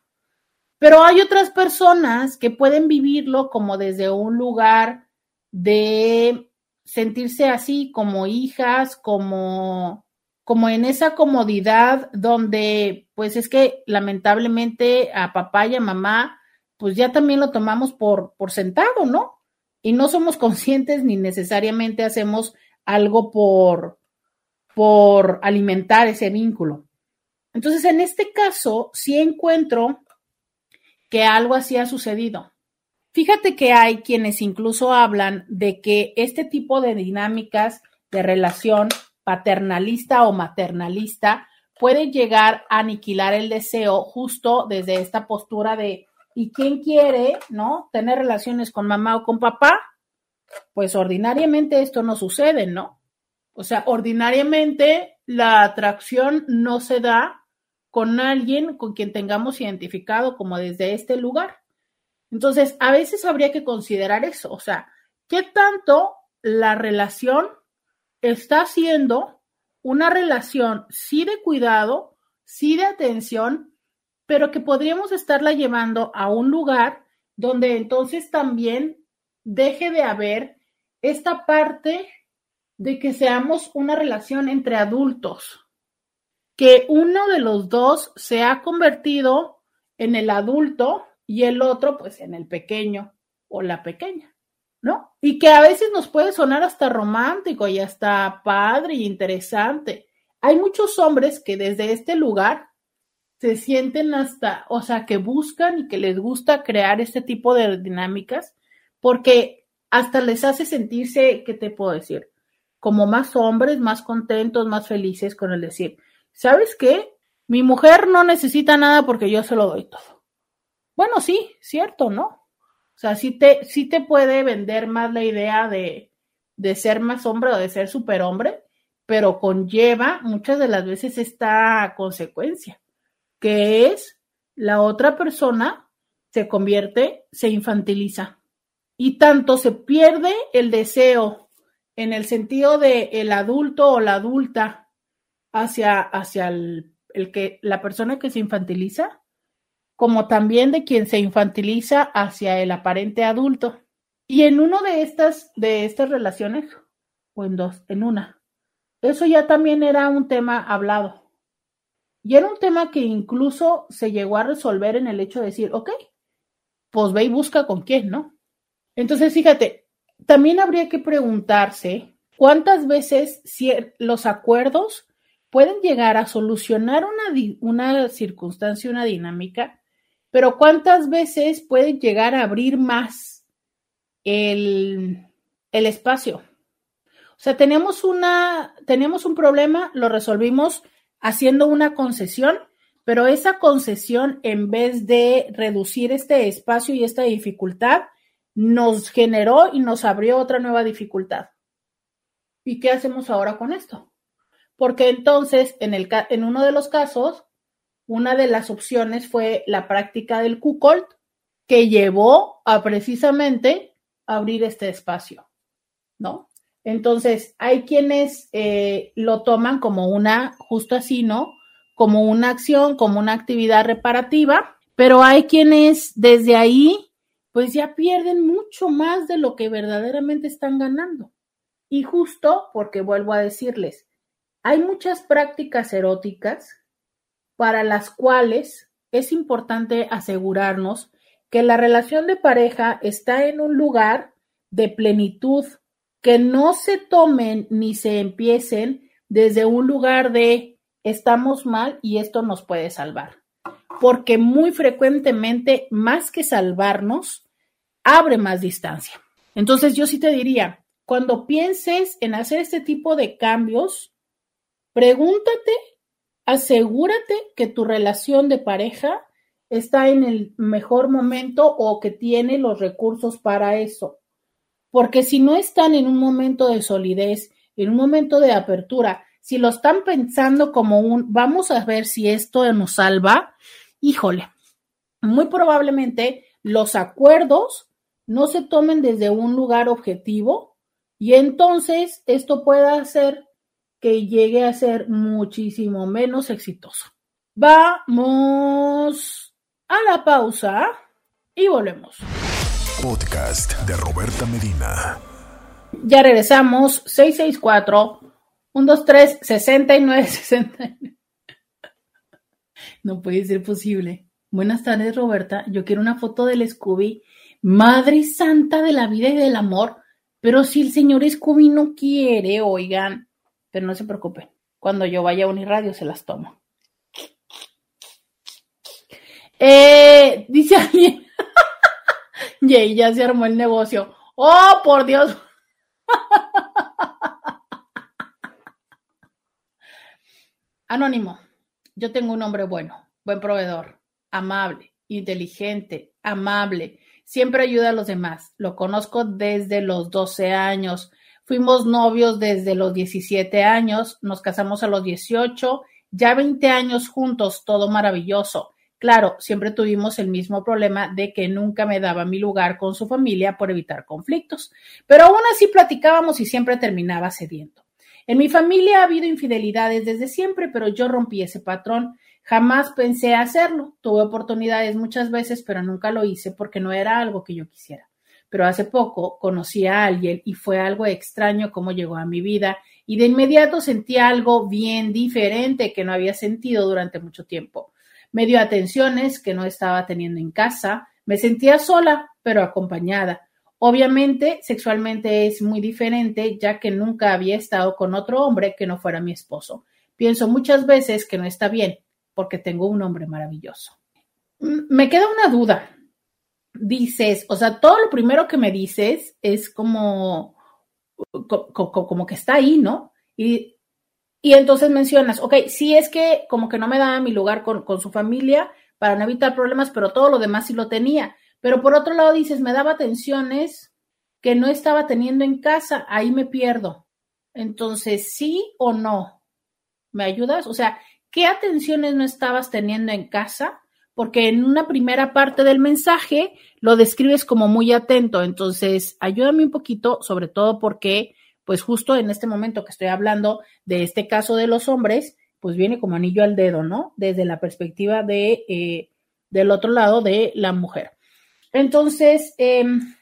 Pero hay otras personas que pueden vivirlo como desde un lugar de sentirse así como hijas, como como en esa comodidad donde pues es que lamentablemente a papá y a mamá pues ya también lo tomamos por, por sentado, ¿no? Y no somos conscientes ni necesariamente hacemos algo por, por alimentar ese vínculo. Entonces, en este caso, sí encuentro que algo así ha sucedido. Fíjate que hay quienes incluso hablan de que este tipo de dinámicas de relación paternalista o maternalista puede llegar a aniquilar el deseo justo desde esta postura de ¿Y quién quiere, no? Tener relaciones con mamá o con papá? Pues ordinariamente esto no sucede, ¿no? O sea, ordinariamente la atracción no se da con alguien con quien tengamos identificado como desde este lugar. Entonces, a veces habría que considerar eso, o sea, ¿qué tanto la relación está siendo una relación sí de cuidado, sí de atención, pero que podríamos estarla llevando a un lugar donde entonces también deje de haber esta parte de que seamos una relación entre adultos, que uno de los dos se ha convertido en el adulto y el otro pues en el pequeño o la pequeña, ¿no? Y que a veces nos puede sonar hasta romántico y hasta padre y interesante. Hay muchos hombres que desde este lugar se sienten hasta, o sea, que buscan y que les gusta crear este tipo de dinámicas, porque hasta les hace sentirse, ¿qué te puedo decir? Como más hombres, más contentos, más felices con el decir, ¿sabes qué? Mi mujer no necesita nada porque yo se lo doy todo. Bueno, sí, cierto, ¿no? O sea, sí te, sí te puede vender más la idea de, de ser más hombre o de ser superhombre, pero conlleva muchas de las veces esta consecuencia que es la otra persona se convierte, se infantiliza. Y tanto se pierde el deseo en el sentido de el adulto o la adulta hacia, hacia el, que, la persona que se infantiliza, como también de quien se infantiliza hacia el aparente adulto. Y en uno de estas, de estas relaciones, o en dos, en una, eso ya también era un tema hablado y era un tema que incluso se llegó a resolver en el hecho de decir, ok, pues ve y busca con quién, ¿no? Entonces, fíjate, también habría que preguntarse cuántas veces los acuerdos pueden llegar a solucionar una, una circunstancia, una dinámica, pero cuántas veces pueden llegar a abrir más el, el espacio. O sea, tenemos una, tenemos un problema, lo resolvimos haciendo una concesión, pero esa concesión, en vez de reducir este espacio y esta dificultad, nos generó y nos abrió otra nueva dificultad. ¿Y qué hacemos ahora con esto? Porque entonces, en, uno de los casos, una de las opciones fue la práctica del cuckold, que llevó a precisamente abrir este espacio, ¿no? Entonces, hay quienes eh, lo toman como una, justo así, ¿no? Como una acción, como una actividad reparativa, pero hay quienes desde ahí, pues ya pierden mucho más de lo que verdaderamente están ganando. Y justo porque vuelvo a decirles, hay muchas prácticas eróticas para las cuales es importante asegurarnos que la relación de pareja está en un lugar de plenitud, que no se tomen ni se empiecen desde un lugar de estamos mal y esto nos puede salvar. Porque muy frecuentemente, más que salvarnos, abre más distancia. Entonces yo sí te diría, cuando pienses en hacer este tipo de cambios, pregúntate, asegúrate que tu relación de pareja está en el mejor momento o que tiene los recursos para eso. Porque si no están en un momento de solidez, en un momento de apertura, si lo están pensando como un vamos a ver si esto nos salva, híjole, muy probablemente los acuerdos no se tomen desde un lugar objetivo y entonces esto pueda hacer que llegue a ser muchísimo menos exitoso. Vamos a la pausa y volvemos. Podcast de Roberta Medina. Ya regresamos. 664 123 6969. No puede ser posible. Buenas tardes, Roberta. Yo quiero una foto del Scooby. Madre Santa de la vida y del amor. Pero si el señor Scooby no quiere, oigan, pero no se preocupen. Cuando yo vaya a Uniradio se las tomo. Eh, dice alguien. y ya se armó el negocio. ¡Oh, por Dios! Anónimo. Yo tengo un hombre bueno, buen proveedor, amable, inteligente, amable. Siempre ayuda a los demás. Lo conozco desde los 12 años. Fuimos novios desde los 17 años. Nos casamos a los 18. Ya 20 años juntos, todo maravilloso. Claro, siempre tuvimos el mismo problema de que nunca me daba mi lugar con su familia por evitar conflictos, pero aún así platicábamos y siempre terminaba cediendo. En mi familia ha habido infidelidades desde siempre, pero yo rompí ese patrón. Jamás pensé hacerlo. Tuve oportunidades muchas veces, pero nunca lo hice porque no era algo que yo quisiera. Pero hace poco conocí a alguien y fue algo extraño cómo llegó a mi vida y de inmediato sentí algo bien diferente que no había sentido durante mucho tiempo me dio atenciones que no estaba teniendo en casa, me sentía sola, pero acompañada. Obviamente, sexualmente es muy diferente, ya que nunca había estado con otro hombre que no fuera mi esposo. Pienso muchas veces que no está bien, porque tengo un hombre maravilloso. Mm, me queda una duda. Dices, o sea, todo lo primero que me dices es como, como, que está ahí, ¿no? Y y entonces mencionas, ok, sí es que como que no me daba mi lugar con, su familia para no evitar problemas, pero todo lo demás sí lo tenía. Pero por otro lado dices, me daba atenciones que no estaba teniendo en casa, ahí me pierdo. Entonces, ¿sí o no? ¿Me ayudas? O sea, ¿qué atenciones no estabas teniendo en casa? Porque en una primera parte del mensaje lo describes como muy atento. Entonces, ayúdame un poquito, sobre todo porque pues justo en este momento que estoy hablando de este caso de los hombres, pues viene como anillo al dedo, ¿no? Desde la perspectiva de, eh, del otro lado de la mujer. Entonces, em,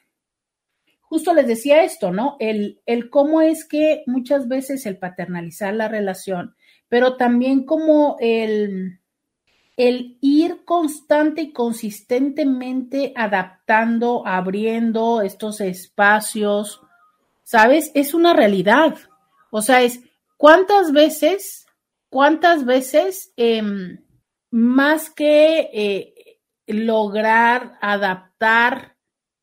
justo les decía esto, ¿no? El, el cómo es que muchas veces el paternalizar la relación, pero también como el, el ir constante y consistentemente adaptando, abriendo estos espacios, ¿sabes? Es una realidad. O sea, es cuántas veces, cuántas veces, em, más que eh, lograr adaptar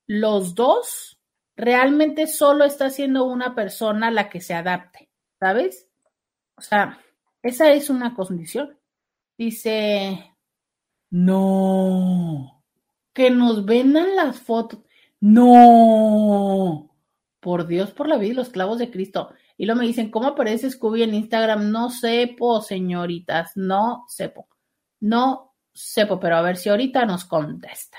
los dos, realmente solo está siendo una persona la que se adapte, ¿sabes? O sea, esa es una condición. Dice, no, que nos vendan las fotos. No, por Dios, por la vida y los clavos de Cristo. Y luego me dicen, ¿cómo aparece Scooby en Instagram? No sepo, señoritas, no sepo. No sepo, pero a ver si ahorita nos contesta.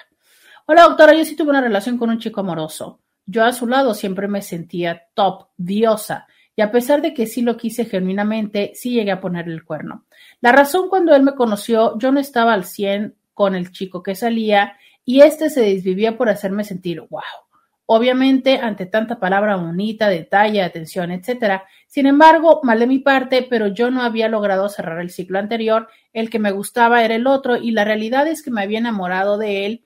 Hola doctora, yo sí tuve una relación con un chico amoroso. Yo a su lado siempre me sentía top, diosa, y a pesar de que sí lo quise genuinamente, sí llegué a ponerle el cuerno. La razón cuando él me conoció, yo no estaba al 100 con el chico que salía y este se desvivía por hacerme sentir wow. Obviamente, ante tanta palabra bonita, detalle, atención, etcétera. Sin embargo, mal de mi parte, pero yo no había logrado cerrar el ciclo anterior. El que me gustaba era el otro, y la realidad es que me había enamorado de él,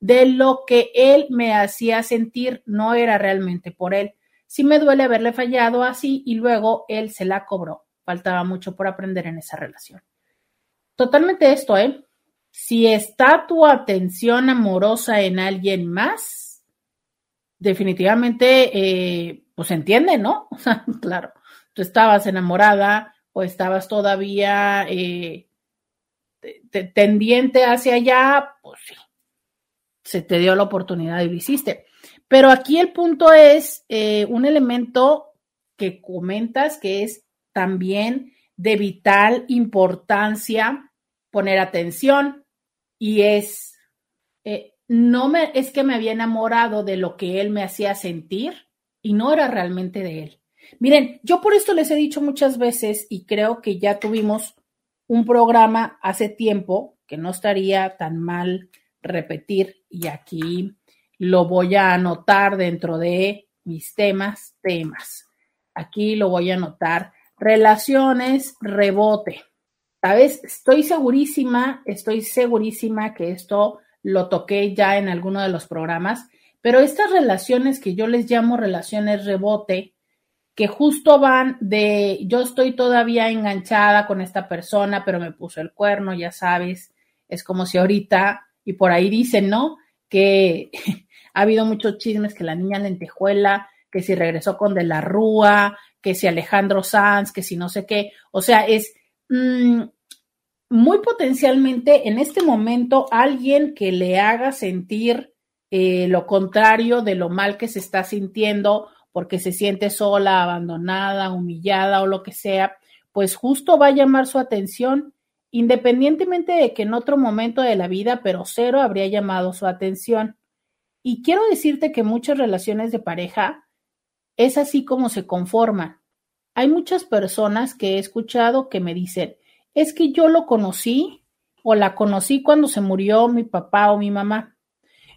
de lo que él me hacía sentir, no era realmente por él. Sí me duele haberle fallado así, y luego él se la cobró. Faltaba mucho por aprender en esa relación. Totalmente esto, ¿eh? Si está tu atención amorosa en alguien más, definitivamente, eh, pues entiende, ¿no? O sea, claro, tú estabas enamorada o estabas todavía eh, tendiente hacia allá, pues sí, se te dio la oportunidad y lo hiciste. Pero aquí el punto es eh, un elemento que comentas que es también de vital importancia poner atención y es no me, es que me había enamorado de lo que él me hacía sentir y no era realmente de él. Miren, yo por esto les he dicho muchas veces y creo que ya tuvimos un programa hace tiempo que no estaría tan mal repetir y aquí lo voy a anotar dentro de mis temas, temas. Aquí lo voy a anotar. Relaciones, rebote. ¿Sabes? Estoy segurísima, estoy segurísima que esto lo toqué ya en alguno de los programas, pero estas relaciones que yo les llamo relaciones rebote, que justo van de yo estoy todavía enganchada con esta persona, pero me puso el cuerno, ya sabes, es como si ahorita, y por ahí dicen, ¿no? Que ha habido muchos chismes que la niña lentejuela, que si regresó con De la Rúa, que si Alejandro Sanz, que si no sé qué, o sea, es, mm, muy potencialmente en este momento alguien que le haga sentir eh, lo contrario de lo mal que se está sintiendo porque se siente sola, abandonada, humillada o lo que sea, pues justo va a llamar su atención, independientemente de que en otro momento de la vida, pero cero habría llamado su atención. Y quiero decirte que muchas relaciones de pareja es así como se conforman. Hay muchas personas que he escuchado que me dicen, es que yo lo conocí o la conocí cuando se murió mi papá o mi mamá.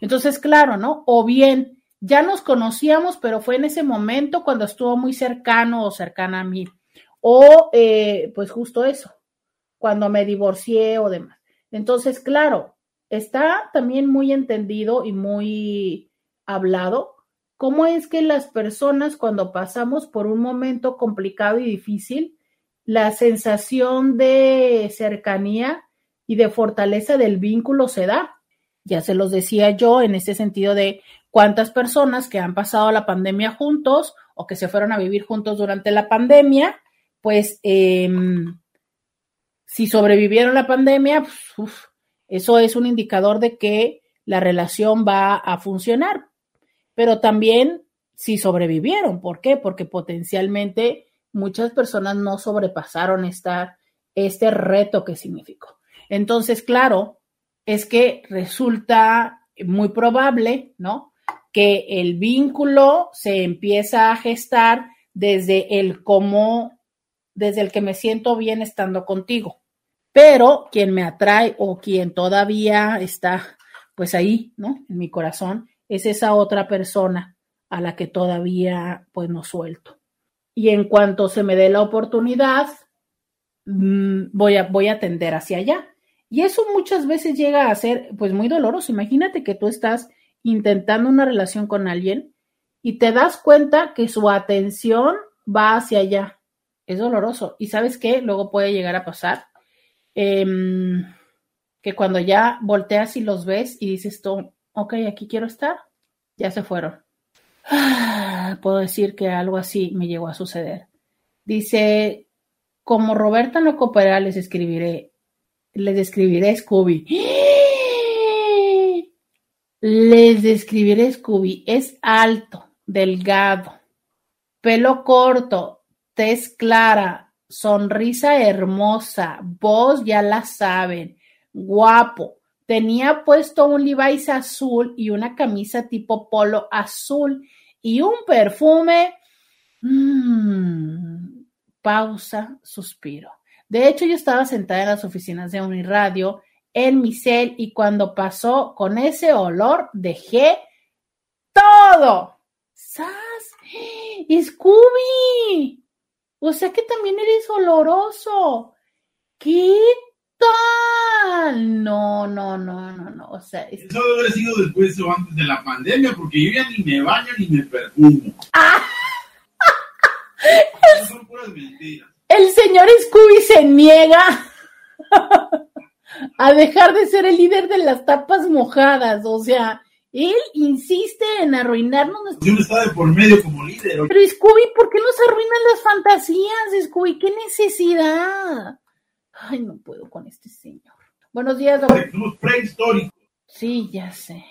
Entonces, claro, ¿no? O bien, ya nos conocíamos, pero fue en ese momento cuando estuvo muy cercano o cercana a mí. O, eh, pues justo eso, cuando me divorcié o demás. Entonces, claro, está también muy entendido y muy hablado cómo es que las personas cuando pasamos por un momento complicado y difícil, la sensación de cercanía y de fortaleza del vínculo se da. Ya se los decía yo en este sentido de cuántas personas que han pasado la pandemia juntos o que se fueron a vivir juntos durante la pandemia, pues em, si sobrevivieron la pandemia, eso es un indicador de que la relación va a funcionar. Pero también si sobrevivieron, ¿por qué? Porque potencialmente muchas personas no sobrepasaron esta, este reto que significó. Entonces, claro, es que resulta muy probable, ¿no? Que el vínculo se empieza a gestar desde el cómo, desde el que me siento bien estando contigo. Pero quien me atrae o quien todavía está, pues ahí, ¿no? En mi corazón, es esa otra persona a la que todavía, pues no suelto y en cuanto se me dé la oportunidad, mm, voy a, voy a tender hacia allá. Y eso muchas veces llega a ser pues muy doloroso. Imagínate que tú estás intentando una relación con alguien y te das cuenta que su atención va hacia allá. Es doloroso. ¿Y sabes qué? Luego puede llegar a pasar em, que cuando ya volteas y los ves y dices tú, ok, aquí quiero estar, ya se fueron. Ah, puedo decir que algo así me llegó a suceder. Dice, como Roberta no coopera, les escribiré, les describiré Scooby. Les describiré Scooby. Es alto, delgado, pelo corto, tez clara, sonrisa hermosa, voz ya la saben, guapo, tenía puesto un Levi's azul y una camisa tipo polo azul y un perfume. Mmm, pausa, suspiro. De hecho, yo estaba sentada en las oficinas de Uniradio en mi cel y cuando pasó con ese olor dejé todo. ¡Sas! ¡Scooby! O sea que también eres oloroso. ¿Qué tal? No, no, no, no, no. O sea, Eso debe haber sido después o antes de la pandemia, porque yo ya ni me baño ni me perfumo. ¡Ah! Esas son puras mentiras. El señor Scooby se niega a dejar de ser el líder de las tapas mojadas. O sea, él insiste en arruinarnos. nuestra- Yo no estaba de por medio como líder. Pero Scooby, ¿por qué nos arruinan las fantasías, Scooby? ¿Qué necesidad? Ay, no puedo con este señor. Buenos días, doctor. Prehistóricos. Sí, ya sé.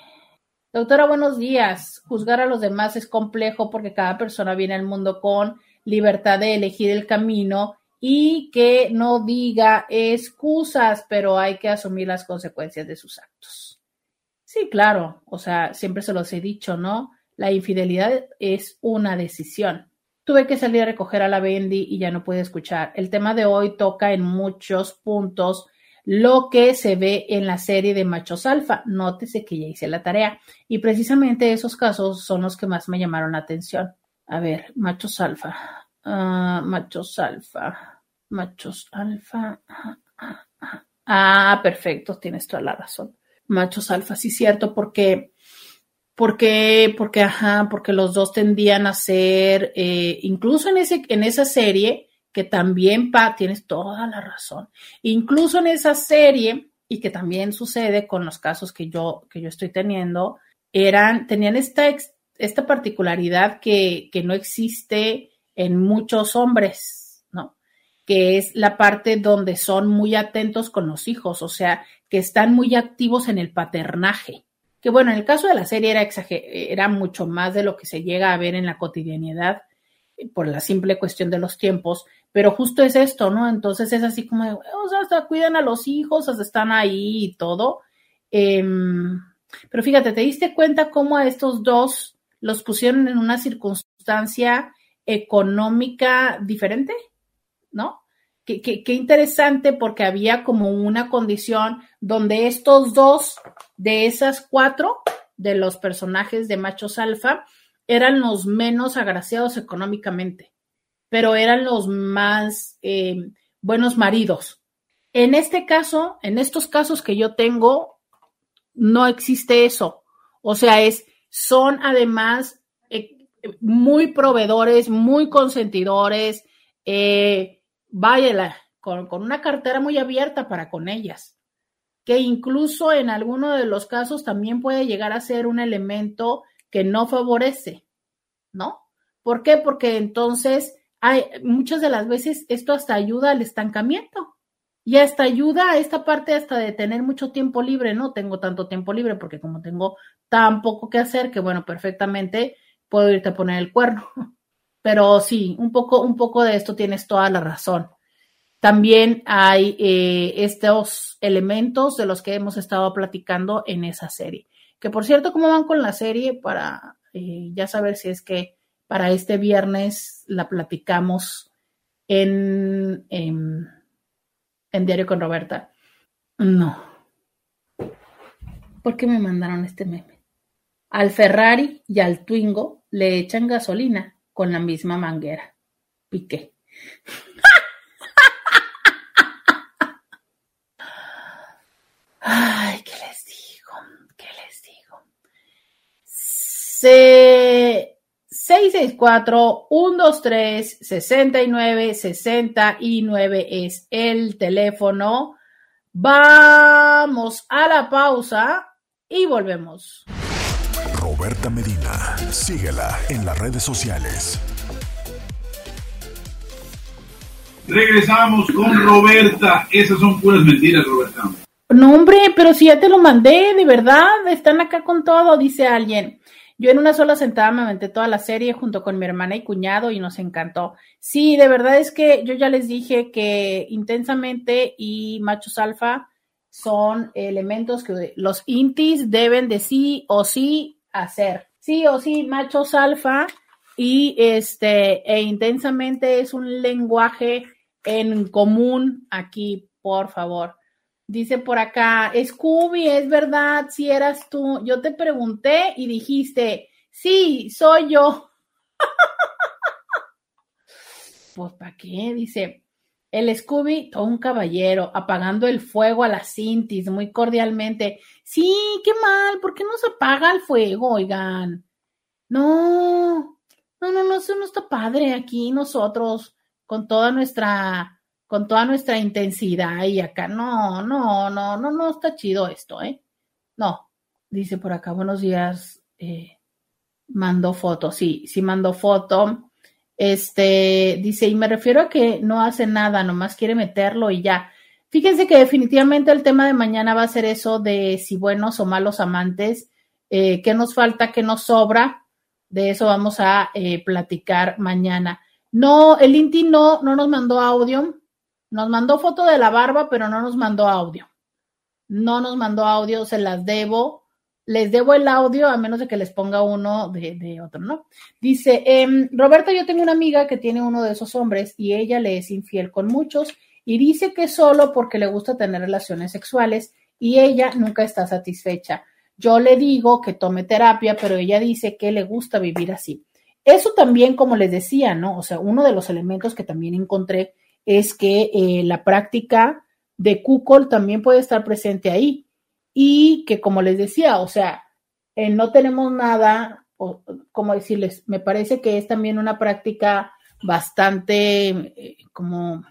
Doctora, buenos días. Juzgar a los demás es complejo porque cada persona viene al mundo con libertad de elegir el camino y que no diga excusas, pero hay que asumir las consecuencias de sus actos. Sí, claro. O sea, siempre se los he dicho, ¿no? La infidelidad es una decisión. Tuve que salir a recoger a la Bendy y ya no pude escuchar. El tema de hoy toca en muchos puntos lo que se ve en la serie de machos alfa. Nótese que ya hice la tarea. Y precisamente esos casos son los que más me llamaron la atención. A ver, machos alfa. Ah, machos alfa. Machos alfa. Ah, perfecto, tienes toda la razón. Machos alfa, sí, cierto, porque, porque, porque, ajá, porque los dos tendían a ser, eh, incluso en ese, en esa serie, que también, pa, tienes toda la razón. Incluso en esa serie, y que también sucede con los casos que yo, que yo estoy teniendo, eran, tenían esta, esta particularidad que, que no existe en muchos hombres, ¿no? Que es la parte donde son muy atentos con los hijos, o sea, que están muy activos en el paternaje. Que bueno, en el caso de la serie era, era mucho más de lo que se llega a ver en la cotidianidad eh, por la simple cuestión de los tiempos, pero justo es esto, ¿no? Entonces es así como, o sea, hasta cuidan a los hijos, hasta están ahí y todo. Em, pero fíjate, ¿te diste cuenta cómo a estos dos los pusieron en una circunstancia económica diferente? ¿No? Qué, qué- qué interesante porque había como una condición donde estos dos de esas cuatro de los personajes de machos alfa eran los menos agraciados económicamente, pero eran los más eh, buenos maridos. En este caso, en estos casos que yo tengo, no existe eso. O sea, es, son además eh, muy proveedores, muy consentidores, eh, con, con una cartera muy abierta para con ellas, que incluso en alguno de los casos también puede llegar a ser un elemento que no favorece, ¿no? ¿Por qué? Porque entonces hay, muchas de las veces esto hasta ayuda al estancamiento y hasta ayuda a esta parte hasta de tener mucho tiempo libre, no tengo tanto tiempo libre porque como tengo tan poco que hacer que bueno, perfectamente puedo irte a poner el cuerno. Pero sí, un poco, un poco de esto tienes toda la razón. También hay eh, estos elementos de los que hemos estado platicando en esa serie. Que por cierto, ¿cómo van con la serie? Para eh, ya saber si es que para este viernes la platicamos en, en, en Diario con Roberta. No. ¿Por qué me mandaron este meme? Al Ferrari y al Twingo le echan gasolina con la misma manguera. Piqué. Ay, ¿qué les digo? ¿Qué les digo? Se... 664-123-6969 es el teléfono. Vamos a la pausa y volvemos. Roberta Medina, síguela en las redes sociales. Regresamos con Roberta. Esas son puras mentiras, Roberta. No, hombre, pero si ya te lo mandé, de verdad, están acá con todo, dice alguien. Yo en una sola sentada me aventé toda la serie junto con mi hermana y cuñado y nos encantó. Sí, de verdad es que yo ya les dije que intensamente y machos alfa son elementos que los intis deben de sí o sí hacer. Sí o sí, machos alfa y este, e intensamente es un lenguaje en común aquí, por favor. Dice por acá, Scooby, es verdad, si eras tú. Yo te pregunté y dijiste, sí, soy yo. pues, ¿para qué? Dice, el Scooby, todo un caballero, apagando el fuego a las Cintis muy cordialmente. Sí, qué mal, ¿por qué no se apaga el fuego, oigan? No, no, no, no, eso no está padre aquí nosotros, con toda nuestra, con toda nuestra intensidad y acá, no, no, no, no, no está chido esto, ¿eh? No, dice por acá, buenos días, eh, mandó foto, sí, sí mandó foto. Este, dice, y me refiero a que no hace nada, nomás quiere meterlo y ya. Fíjense que definitivamente el tema de mañana va a ser eso de si buenos o malos amantes, eh, qué nos falta, qué nos sobra. De eso vamos a eh, platicar mañana. No, el Inti no, no nos mandó audio. Nos mandó foto de la barba, pero no nos mandó audio. No nos mandó audio, se las debo les debo el audio a menos de que les ponga uno de, otro, ¿no? Dice, eh, Roberta, yo tengo una amiga que tiene uno de esos hombres y ella le es infiel con muchos y dice que solo porque le gusta tener relaciones sexuales y ella nunca está satisfecha. Yo le digo que tome terapia, pero ella dice que le gusta vivir así. Eso también, como les decía, ¿no? O sea, uno de los elementos que también encontré es que eh, la práctica de Kukol también puede estar presente ahí. Y que como les decía, o sea, eh, no tenemos nada, o, como decirles, me parece que es también una práctica bastante eh, como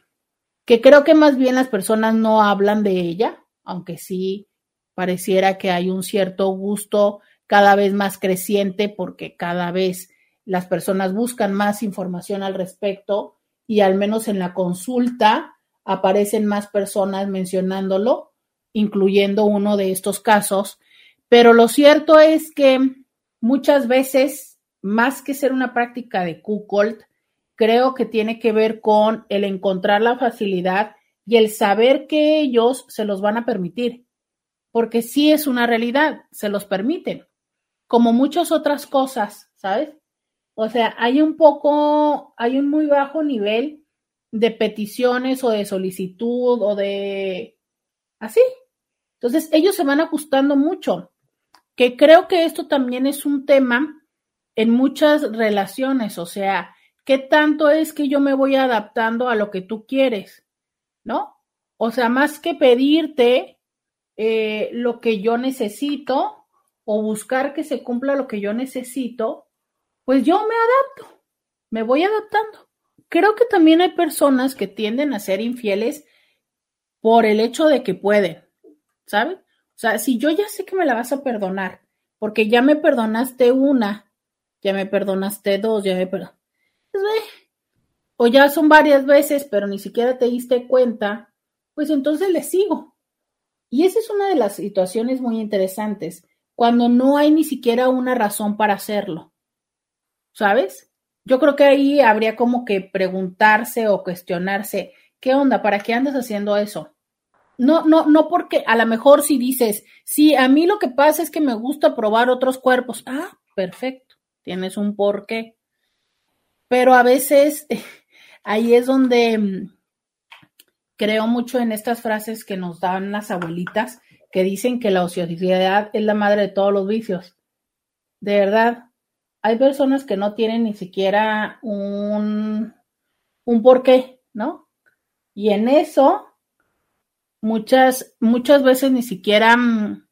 que creo que más bien las personas no hablan de ella, aunque sí pareciera que hay un cierto gusto cada vez más creciente porque cada vez las personas buscan más información al respecto y al menos en la consulta aparecen más personas mencionándolo incluyendo uno de estos casos, pero lo cierto es que muchas veces, más que ser una práctica de Kukolt, creo que tiene que ver con el encontrar la facilidad y el saber que ellos se los van a permitir, porque sí es una realidad, se los permiten, como muchas otras cosas, ¿sabes? O sea, hay un poco, hay un muy bajo nivel de peticiones o de solicitud o de así, entonces, ellos se van ajustando mucho, que creo que esto también es un tema en muchas relaciones, o sea, ¿qué tanto es que yo me voy adaptando a lo que tú quieres? ¿No? O sea, más que pedirte eh, lo que yo necesito o buscar que se cumpla lo que yo necesito, pues yo me adapto, me voy adaptando. Creo que también hay personas que tienden a ser infieles por el hecho de que pueden. ¿sabes? O sea, si yo ya sé que me la vas a perdonar, porque ya me perdonaste una, ya me perdonaste dos, ya me perdonaste. Pues, o ya son varias veces, pero ni siquiera te diste cuenta, pues entonces le sigo. Y esa es una de las situaciones muy interesantes, cuando no hay ni siquiera una razón para hacerlo. ¿Sabes? Yo creo que ahí habría como que preguntarse o cuestionarse, ¿qué onda? ¿Para qué andas haciendo eso? no, no, no porque a lo mejor si dices, sí, a mí lo que pasa es que me gusta probar otros cuerpos. Ah, perfecto, tienes un porqué. Pero a veces ahí es donde mm, creo mucho en estas frases que nos dan las abuelitas que dicen que la ociosidad es la madre de todos los vicios. De verdad, hay personas que no tienen ni siquiera un, un porqué, ¿no? Y en eso muchas, muchas veces ni siquiera mm,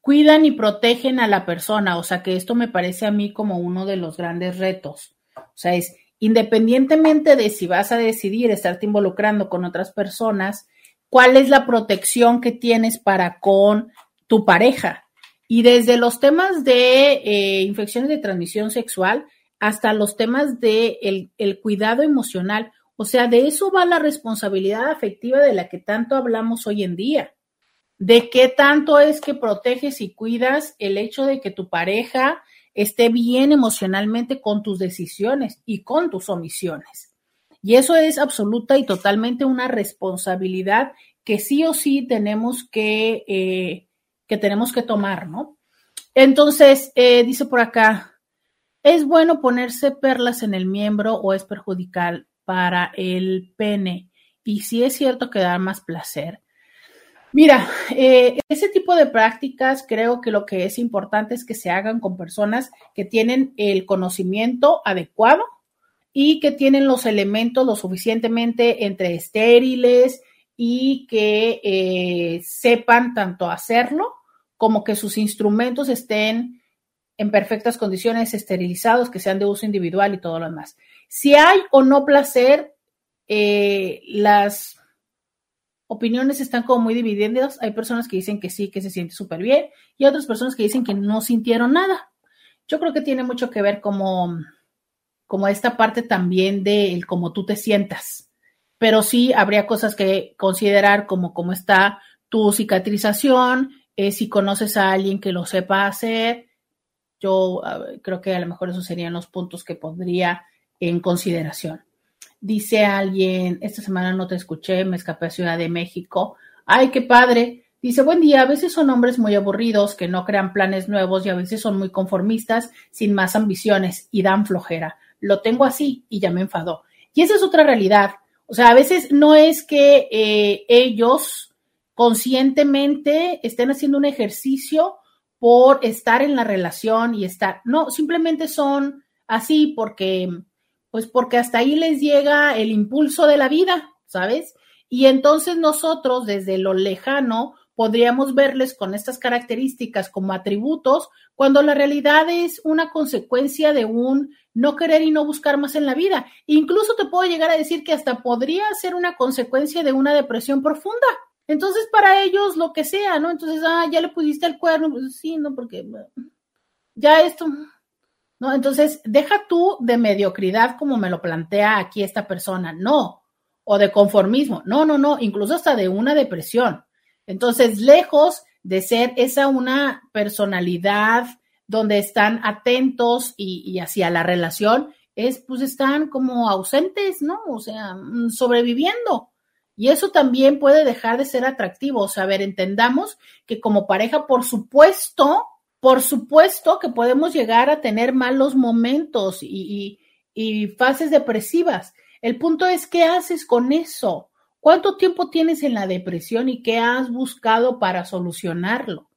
cuidan y protegen a la persona. O sea que esto me parece a mí como uno de los grandes retos. O sea, es independientemente de si vas a decidir estarte involucrando con otras personas, cuál es la protección que tienes para con tu pareja. Y desde los temas de eh, infecciones de transmisión sexual hasta los temas de el cuidado emocional. O sea, de eso va la responsabilidad afectiva de la que tanto hablamos hoy en día. De qué tanto es que proteges y cuidas el hecho de que tu pareja esté bien emocionalmente con tus decisiones y con tus omisiones. Y eso es absoluta y totalmente una responsabilidad que sí o sí tenemos que, eh, que tenemos que tomar, ¿no? Entonces, eh, dice por acá, ¿es bueno ponerse perlas en el miembro o es perjudicial para el pene? Y si es cierto que da más placer. Mira, eh, ese tipo de prácticas creo que lo que es importante es que se hagan con personas que tienen el conocimiento adecuado y que tienen los elementos lo suficientemente entre estériles y que eh, sepan tanto hacerlo como que sus instrumentos estén en perfectas condiciones, esterilizados, que sean de uso individual y todo lo demás. Si hay o no placer, eh, las opiniones están como muy divididas. Hay personas que dicen que sí, que se siente súper bien y otras personas que dicen que no sintieron nada. Yo creo que tiene mucho que ver como, como esta parte también de el cómo tú te sientas. Pero sí habría cosas que considerar como cómo está tu cicatrización, eh, si conoces a alguien que lo sepa hacer. Yo creo que a lo mejor esos serían los puntos que pondría en consideración. Dice alguien, esta semana no te escuché, me escapé a Ciudad de México. Ay, qué padre. Dice, buen día, a veces son hombres muy aburridos que no crean planes nuevos y a veces son muy conformistas, sin más ambiciones y dan flojera. Lo tengo así y ya me enfadó. Y esa es otra realidad. O sea, a veces no es que eh, ellos conscientemente estén haciendo un ejercicio por estar en la relación y estar, no, simplemente son así porque pues porque hasta ahí les llega el impulso de la vida, ¿sabes? Y entonces nosotros desde lo lejano podríamos verles con estas características como atributos, cuando la realidad es una consecuencia de un no querer y no buscar más en la vida. Incluso te puedo llegar a decir que hasta podría ser una consecuencia de una depresión profunda. Entonces, para ellos, lo que sea, ¿no? Entonces, ah, ya le pusiste el cuerno, pues sí, no, porque ya esto, ¿no? Entonces, deja tú de mediocridad como me lo plantea aquí esta persona, no, o de conformismo, no, no, no, incluso hasta de una depresión. Entonces, lejos de ser esa una personalidad donde están atentos y, hacia la relación, es pues están como ausentes, ¿no? O sea, mm, sobreviviendo. Y eso también puede dejar de ser atractivo. O sea, ver, entendamos que como pareja, por supuesto, por supuesto que podemos llegar a tener malos momentos y, fases depresivas. El punto es, ¿qué haces con eso? ¿Cuánto tiempo tienes en la depresión y qué has buscado para solucionarlo?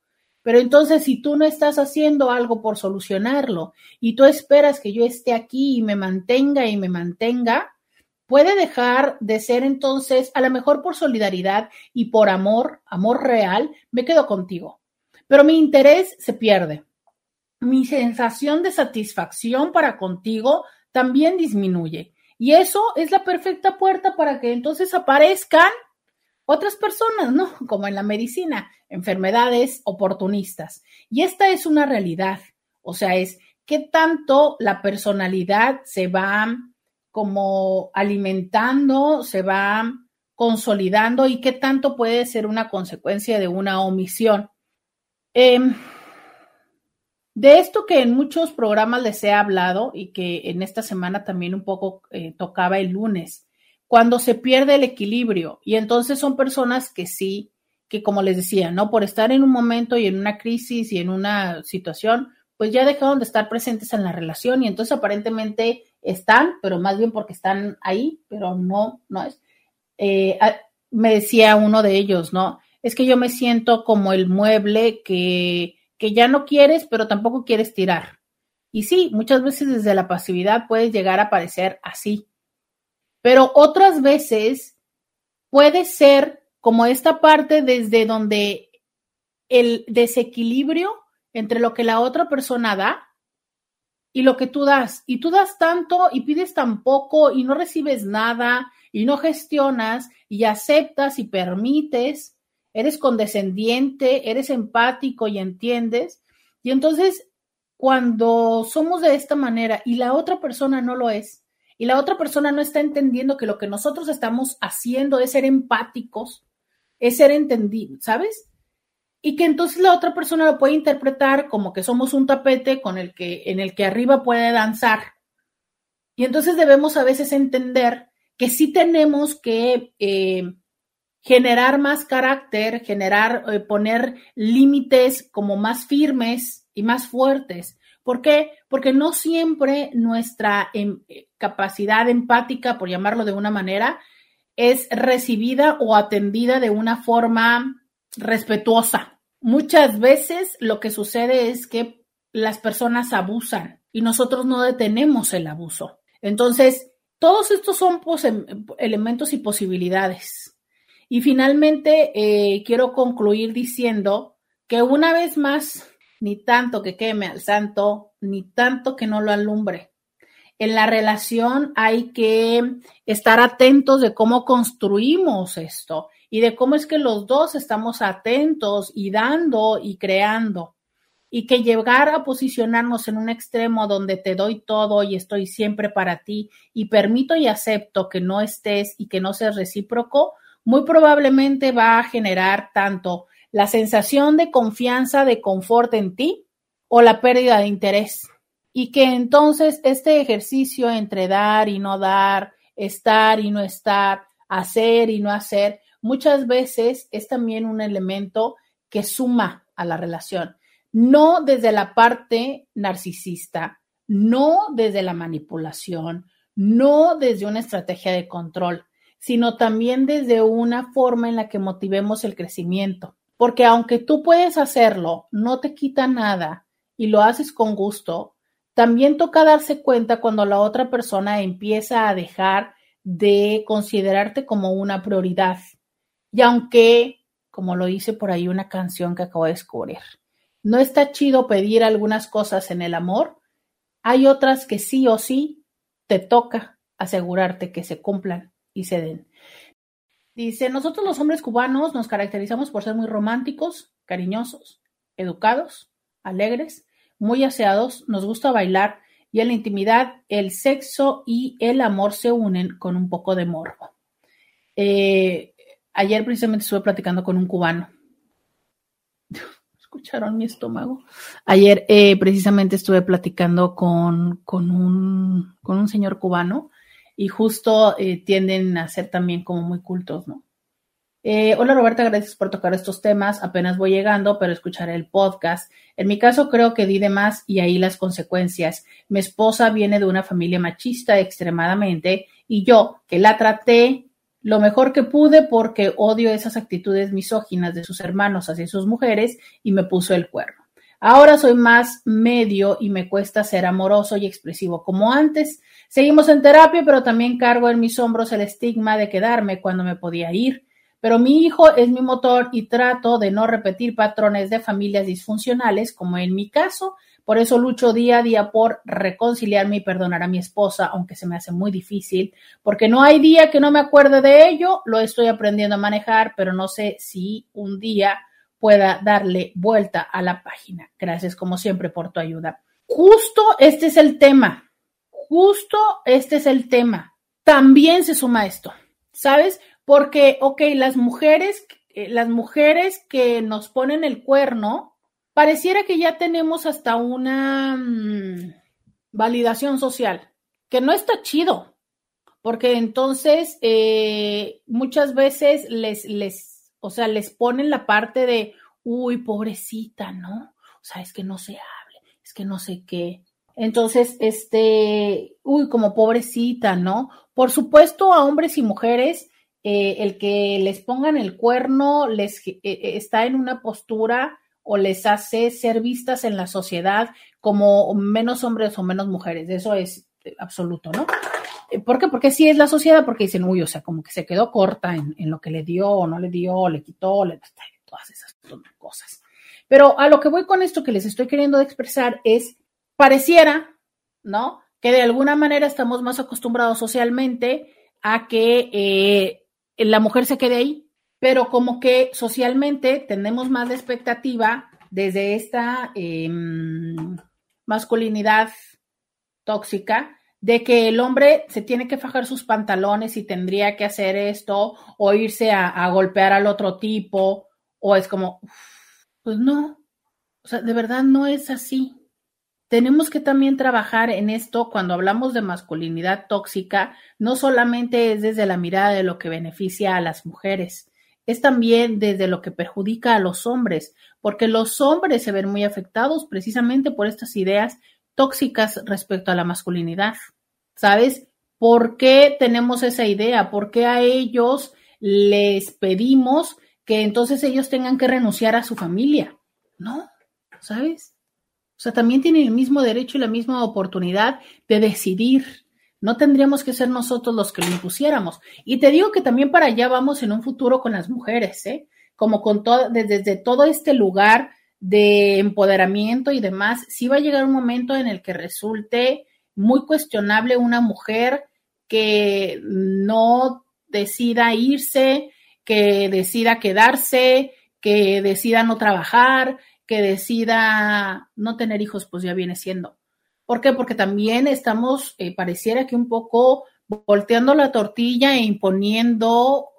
Pero entonces, si tú no estás haciendo algo por solucionarlo y tú esperas que yo esté aquí y me mantenga y me mantenga, puede dejar de ser entonces, a lo mejor por solidaridad y por amor, amor real, me quedo contigo pero mi interés se pierde. Mi sensación de satisfacción para contigo también disminuye. Y eso es la perfecta puerta para que entonces aparezcan otras personas, ¿no? Como en la medicina, enfermedades oportunistas. Y esta es una realidad. O sea, es qué tanto la personalidad se va como alimentando, se va consolidando y qué tanto puede ser una consecuencia de una omisión. Em, de esto que en muchos programas les he hablado y que en esta semana también un poco eh, tocaba el lunes, cuando se pierde el equilibrio y entonces son personas que sí, que como les decía, ¿no? Por estar en un momento y en una crisis y en una situación, pues ya dejaron de estar presentes en la relación y entonces aparentemente están, pero más bien porque están ahí, pero no, no es. Eh, me decía uno de ellos, ¿no? es que yo me siento como el mueble que, que ya no quieres, pero tampoco quieres tirar. Y sí, muchas veces desde la pasividad puedes llegar a parecer así. Pero otras veces puede ser como esta parte desde donde el desequilibrio entre lo que la otra persona da y lo que tú das. Y tú das tanto y pides tan poco y no recibes nada y no gestionas y aceptas y permites eres condescendiente, eres empático y entiendes. Y entonces, cuando somos de esta manera y la otra persona no lo es, y la otra persona no está entendiendo que lo que nosotros estamos haciendo es ser empáticos, es ser entendido, ¿sabes? Y que entonces la otra persona lo puede interpretar como que somos un tapete con el que, en el que arriba puede danzar. Y entonces debemos a veces entender que sí tenemos que eh, generar más carácter, generar, eh, poner límites como más firmes y más fuertes. ¿Por qué? Porque no siempre nuestra em, capacidad empática, por llamarlo de una manera, es recibida o atendida de una forma respetuosa. Muchas veces lo que sucede es que las personas abusan y nosotros no detenemos el abuso. Entonces, todos estos son elementos y posibilidades. Y finalmente, eh, quiero concluir diciendo que una vez más, ni tanto que queme al santo, ni tanto que no lo alumbre. En la relación hay que estar atentos de cómo construimos esto y de cómo es que los dos estamos atentos y dando y creando. Y que llegar a posicionarnos en un extremo donde te doy todo y estoy siempre para ti y permito y acepto que no estés y que no seas recíproco, muy probablemente va a generar tanto la sensación de confianza, de confort en ti o la pérdida de interés y que entonces este ejercicio entre dar y no dar, estar y no estar, hacer y no hacer, muchas veces es también un elemento que suma a la relación, no desde la parte narcisista, no desde la manipulación, no desde una estrategia de control, sino también desde una forma en la que motivemos el crecimiento. Porque aunque tú puedes hacerlo, no te quita nada y lo haces con gusto, también toca darse cuenta cuando la otra persona empieza a dejar de considerarte como una prioridad. Y aunque, como lo dice por ahí una canción que acabo de descubrir, no está chido pedir algunas cosas en el amor, hay otras que sí o sí te toca asegurarte que se cumplan y se den. Dice, nosotros los hombres cubanos nos caracterizamos por ser muy románticos, cariñosos, educados, alegres muy aseados, nos gusta bailar y en la intimidad el sexo y el amor se unen con un poco de morbo. Eh, ayer precisamente estuve platicando con un cubano. ¿Escucharon mi estómago? Ayer eh, precisamente estuve platicando con, con, un, con un señor cubano y justo eh, tienden a ser también como muy cultos, ¿no? Eh, hola Roberta, gracias por tocar estos temas. Apenas voy llegando, pero escucharé el podcast. En mi caso creo que di de más y ahí las consecuencias. Mi esposa viene de una familia machista extremadamente y yo, que la traté lo mejor que pude porque odio esas actitudes misóginas de sus hermanos hacia sus mujeres y me puso el cuerno. Ahora soy más medio y me cuesta ser amoroso y expresivo como antes. Seguimos en terapia, pero también cargo en mis hombros el estigma de quedarme cuando me podía ir pero mi hijo es mi motor y trato de no repetir patrones de familias disfuncionales, como en mi caso. Por eso lucho día a día por reconciliarme y perdonar a mi esposa, aunque se me hace muy difícil, porque no hay día que no me acuerde de ello. Lo estoy aprendiendo a manejar, pero no sé si un día pueda darle vuelta a la página. Gracias como siempre por tu ayuda. Justo este es el tema. Justo este es el tema. También se suma esto. ¿Sabes? Porque, ok, las mujeres, eh, las mujeres que nos ponen el cuerno, pareciera que ya tenemos hasta una mm, validación social, que no está chido, porque entonces eh, muchas veces les, les, o sea, les ponen la parte de, uy, pobrecita, ¿no? O sea, es que no se hable, es que no sé qué. Entonces, este, uy, como pobrecita, ¿no? Por supuesto, a hombres y mujeres eh, el que les pongan el cuerno les eh, está en una postura o les hace ser vistas en la sociedad como menos hombres o menos mujeres. Eso es absoluto, ¿no? ¿Por qué? Porque sí es la sociedad, porque dicen, uy, o sea, como que se quedó corta en, lo que le dio o no le dio, le quitó, le, todas esas cosas. Pero a lo que voy con esto que les estoy queriendo expresar es, pareciera, ¿no? Que de alguna manera estamos más acostumbrados socialmente a que la mujer se quede ahí, pero como que socialmente tenemos más de expectativa desde esta em, masculinidad tóxica de que el hombre se tiene que fajar sus pantalones y tendría que hacer esto o irse a, golpear al otro tipo o es como, pues no, o sea, de verdad no es así. Tenemos que también trabajar en esto cuando hablamos de masculinidad tóxica, no solamente es desde la mirada de lo que beneficia a las mujeres, es también desde lo que perjudica a los hombres, porque los hombres se ven muy afectados precisamente por estas ideas tóxicas respecto a la masculinidad. ¿Sabes? ¿Por qué tenemos esa idea? ¿Por qué a ellos les pedimos que entonces ellos tengan que renunciar a su familia? No, ¿sabes? O sea, también tienen el mismo derecho y la misma oportunidad de decidir. No tendríamos que ser nosotros los que lo impusiéramos. Y te digo que también para allá vamos en un futuro con las mujeres, ¿eh? Como con todo, desde, todo este lugar de empoderamiento y demás, sí va a llegar un momento en el que resulte muy cuestionable una mujer que no decida irse, que decida quedarse, que decida no trabajar, que decida no tener hijos, pues ya viene siendo. ¿Por qué? Porque también estamos, eh, pareciera que un poco volteando la tortilla e imponiendo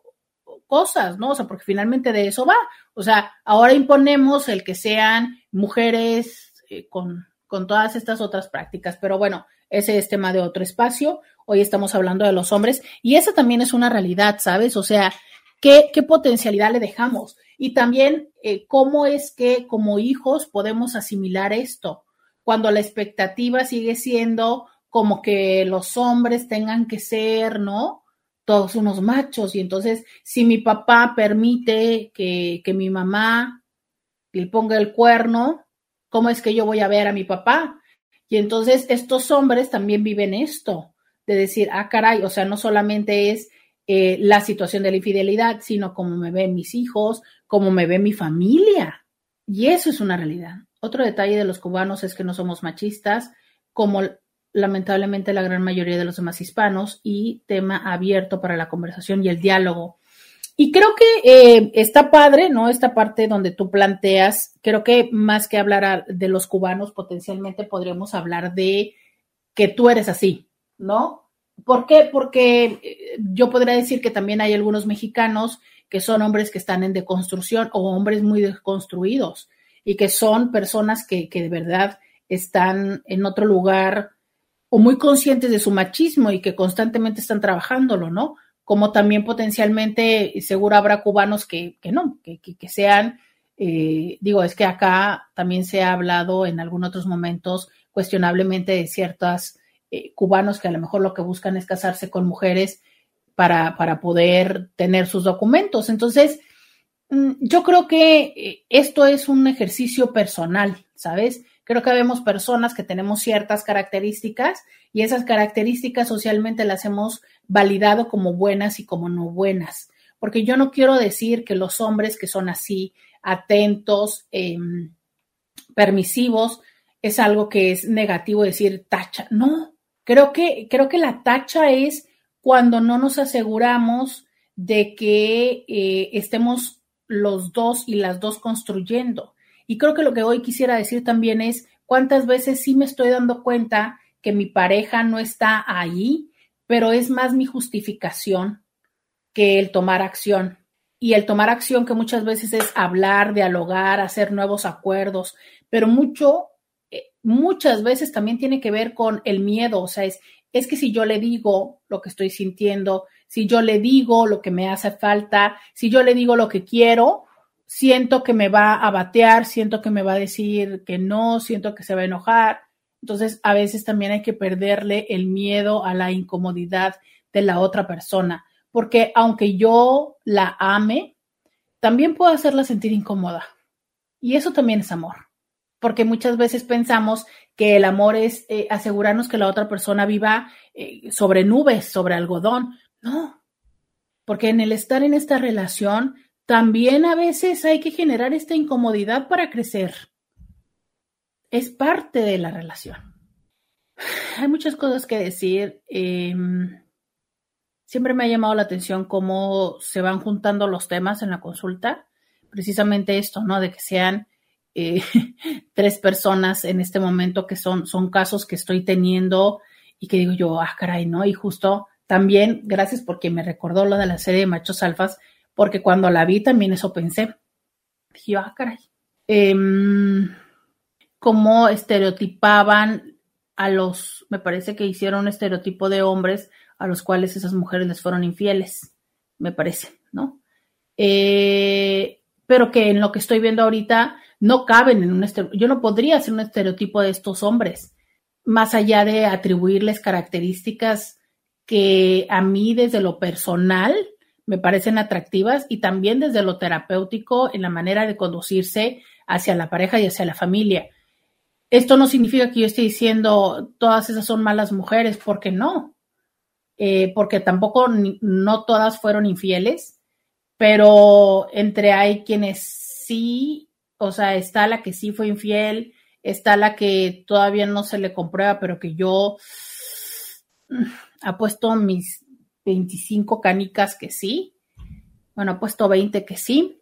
cosas, ¿no? O sea, porque finalmente de eso va. O sea, ahora imponemos el que sean mujeres eh, con, con todas estas otras prácticas, pero bueno, ese es tema de otro espacio. Hoy estamos hablando de los hombres y esa también es una realidad, ¿sabes? O sea, ¿qué, qué potencialidad le dejamos? Y también eh, cómo es que como hijos podemos asimilar esto cuando la expectativa sigue siendo como que los hombres tengan que ser, ¿no? Todos unos machos. Y entonces, si mi papá permite que, que mi mamá le ponga el cuerno, ¿cómo es que yo voy a ver a mi papá? Y entonces estos hombres también viven esto, de decir, ah, caray, o sea, no solamente es eh, la situación de la infidelidad, sino cómo me ven mis hijos, cómo me ve mi familia. Y eso es una realidad. Otro detalle de los cubanos es que no somos machistas, como lamentablemente la gran mayoría de los demás hispanos, y tema abierto para la conversación y el diálogo. Y creo que eh, está padre, ¿no? Esta parte donde tú planteas, creo que más que hablar de los cubanos, potencialmente podríamos hablar de que tú eres así, ¿no? ¿Por qué? Porque eh, yo podría decir que también hay algunos mexicanos que son hombres que están en deconstrucción o hombres muy deconstruidos y que son personas que, que de verdad están en otro lugar o muy conscientes de su machismo y que constantemente están trabajándolo, ¿no? como también potencialmente seguro habrá cubanos que, que no, que, que, sean, eh, digo, es que acá también se ha hablado en algunos otros momentos cuestionablemente de ciertos eh, cubanos que a lo mejor lo que buscan es casarse con mujeres para, para poder tener sus documentos. Entonces, yo creo que eh, esto es un ejercicio personal, ¿sabes? Creo que vemos personas que tenemos ciertas características y esas características socialmente las hemos validado como buenas y como no buenas. Porque yo no quiero decir que los hombres que son así, atentos, em, permisivos, es algo que es negativo decir tacha. No, creo que, creo que la tacha es cuando no nos aseguramos de que eh, estemos los dos y las dos construyendo. Y creo que lo que hoy quisiera decir también es cuántas veces sí me estoy dando cuenta que mi pareja no está ahí, pero es más mi justificación que el tomar acción. Y el tomar acción que muchas veces es hablar, dialogar, hacer nuevos acuerdos, pero mucho, eh, muchas veces también tiene que ver con el miedo, o sea, es, es que si yo le digo lo que estoy sintiendo, si yo le digo lo que me hace falta, si yo le digo lo que quiero, siento que me va a batear, siento que me va a decir que no, siento que se va a enojar. Entonces, a veces también hay que perderle el miedo a la incomodidad de la otra persona, porque aunque yo la ame, también puedo hacerla sentir incómoda. Y eso también es amor, porque muchas veces pensamos que el amor es eh, asegurarnos que la otra persona viva eh, sobre nubes, sobre algodón. No, porque en el estar en esta relación también a veces hay que generar esta incomodidad para crecer. Es parte de la relación. Hay muchas cosas que decir. Em, siempre me ha llamado la atención cómo se van juntando los temas en la consulta. Precisamente esto, ¿no? De que sean eh, tres personas en este momento que son, son casos que estoy teniendo y que digo yo, ah, caray, ¿no? Y justo también, gracias porque me recordó lo de la serie de machos alfas, porque cuando la vi también eso pensé. Dije, ah, caray. Em, cómo estereotipaban a los, me parece que hicieron un estereotipo de hombres a los cuales esas mujeres les fueron infieles, me parece, ¿no? eh, pero que en lo que estoy viendo ahorita no caben en un estereotipo. Yo no podría ser un estereotipo de estos hombres, más allá de atribuirles características que a mí desde lo personal me parecen atractivas y también desde lo terapéutico en la manera de conducirse hacia la pareja y hacia la familia. Esto no significa que yo esté diciendo todas esas son malas mujeres, porque no, eh, porque tampoco no todas fueron infieles, pero entre hay quienes sí, o sea, está la que sí fue infiel, está la que todavía no se le comprueba, pero que yo apuesto mis 25 canicas que sí, bueno, apuesto 20 que sí,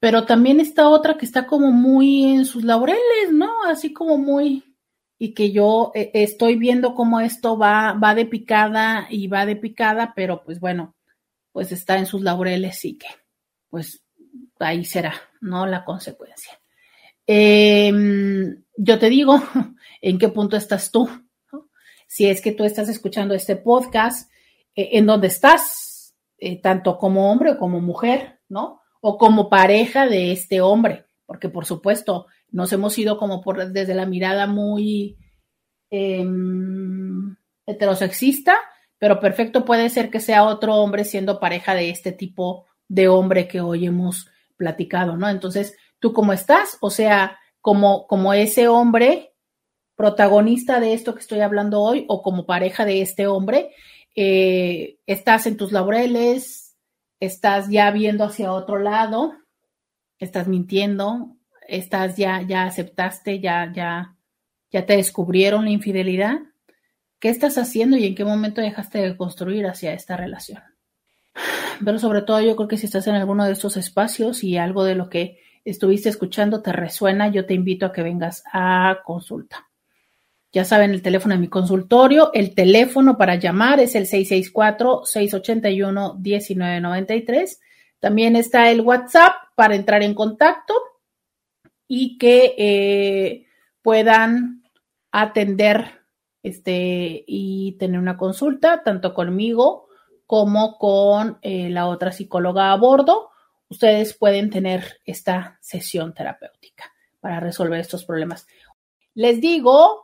pero también está otra que está como muy en sus laureles, ¿no? Así como muy, y que yo eh, estoy viendo cómo esto va, va de picada y va de picada, pero pues bueno, pues está en sus laureles y que, pues ahí será, ¿no? La consecuencia. Em, yo te digo, ¿en qué punto estás tú? Si es que tú estás escuchando este podcast, eh, ¿en dónde estás? Eh, tanto como hombre o como mujer, ¿no? o como pareja de este hombre, porque por supuesto nos hemos ido como por desde la mirada muy em, heterosexista, pero perfecto puede ser que sea otro hombre siendo pareja de este tipo de hombre que hoy hemos platicado, ¿no? Entonces, ¿tú cómo estás? O sea, como, como ese hombre protagonista de esto que estoy hablando hoy o como pareja de este hombre, eh, estás en tus laureles, estás ya viendo hacia otro lado, estás mintiendo, estás ya, ya aceptaste, ya, ya, ya te descubrieron la infidelidad. ¿Qué estás haciendo y en qué momento dejaste de construir hacia esta relación? Pero sobre todo yo creo que si estás en alguno de estos espacios y algo de lo que estuviste escuchando te resuena, yo te invito a que vengas a consulta. Ya saben el teléfono de mi consultorio. El teléfono para llamar es el 664-681-1993. También está el WhatsApp para entrar en contacto y que eh, puedan atender este, y tener una consulta tanto conmigo como con eh, la otra psicóloga a bordo. Ustedes pueden tener esta sesión terapéutica para resolver estos problemas. Les digo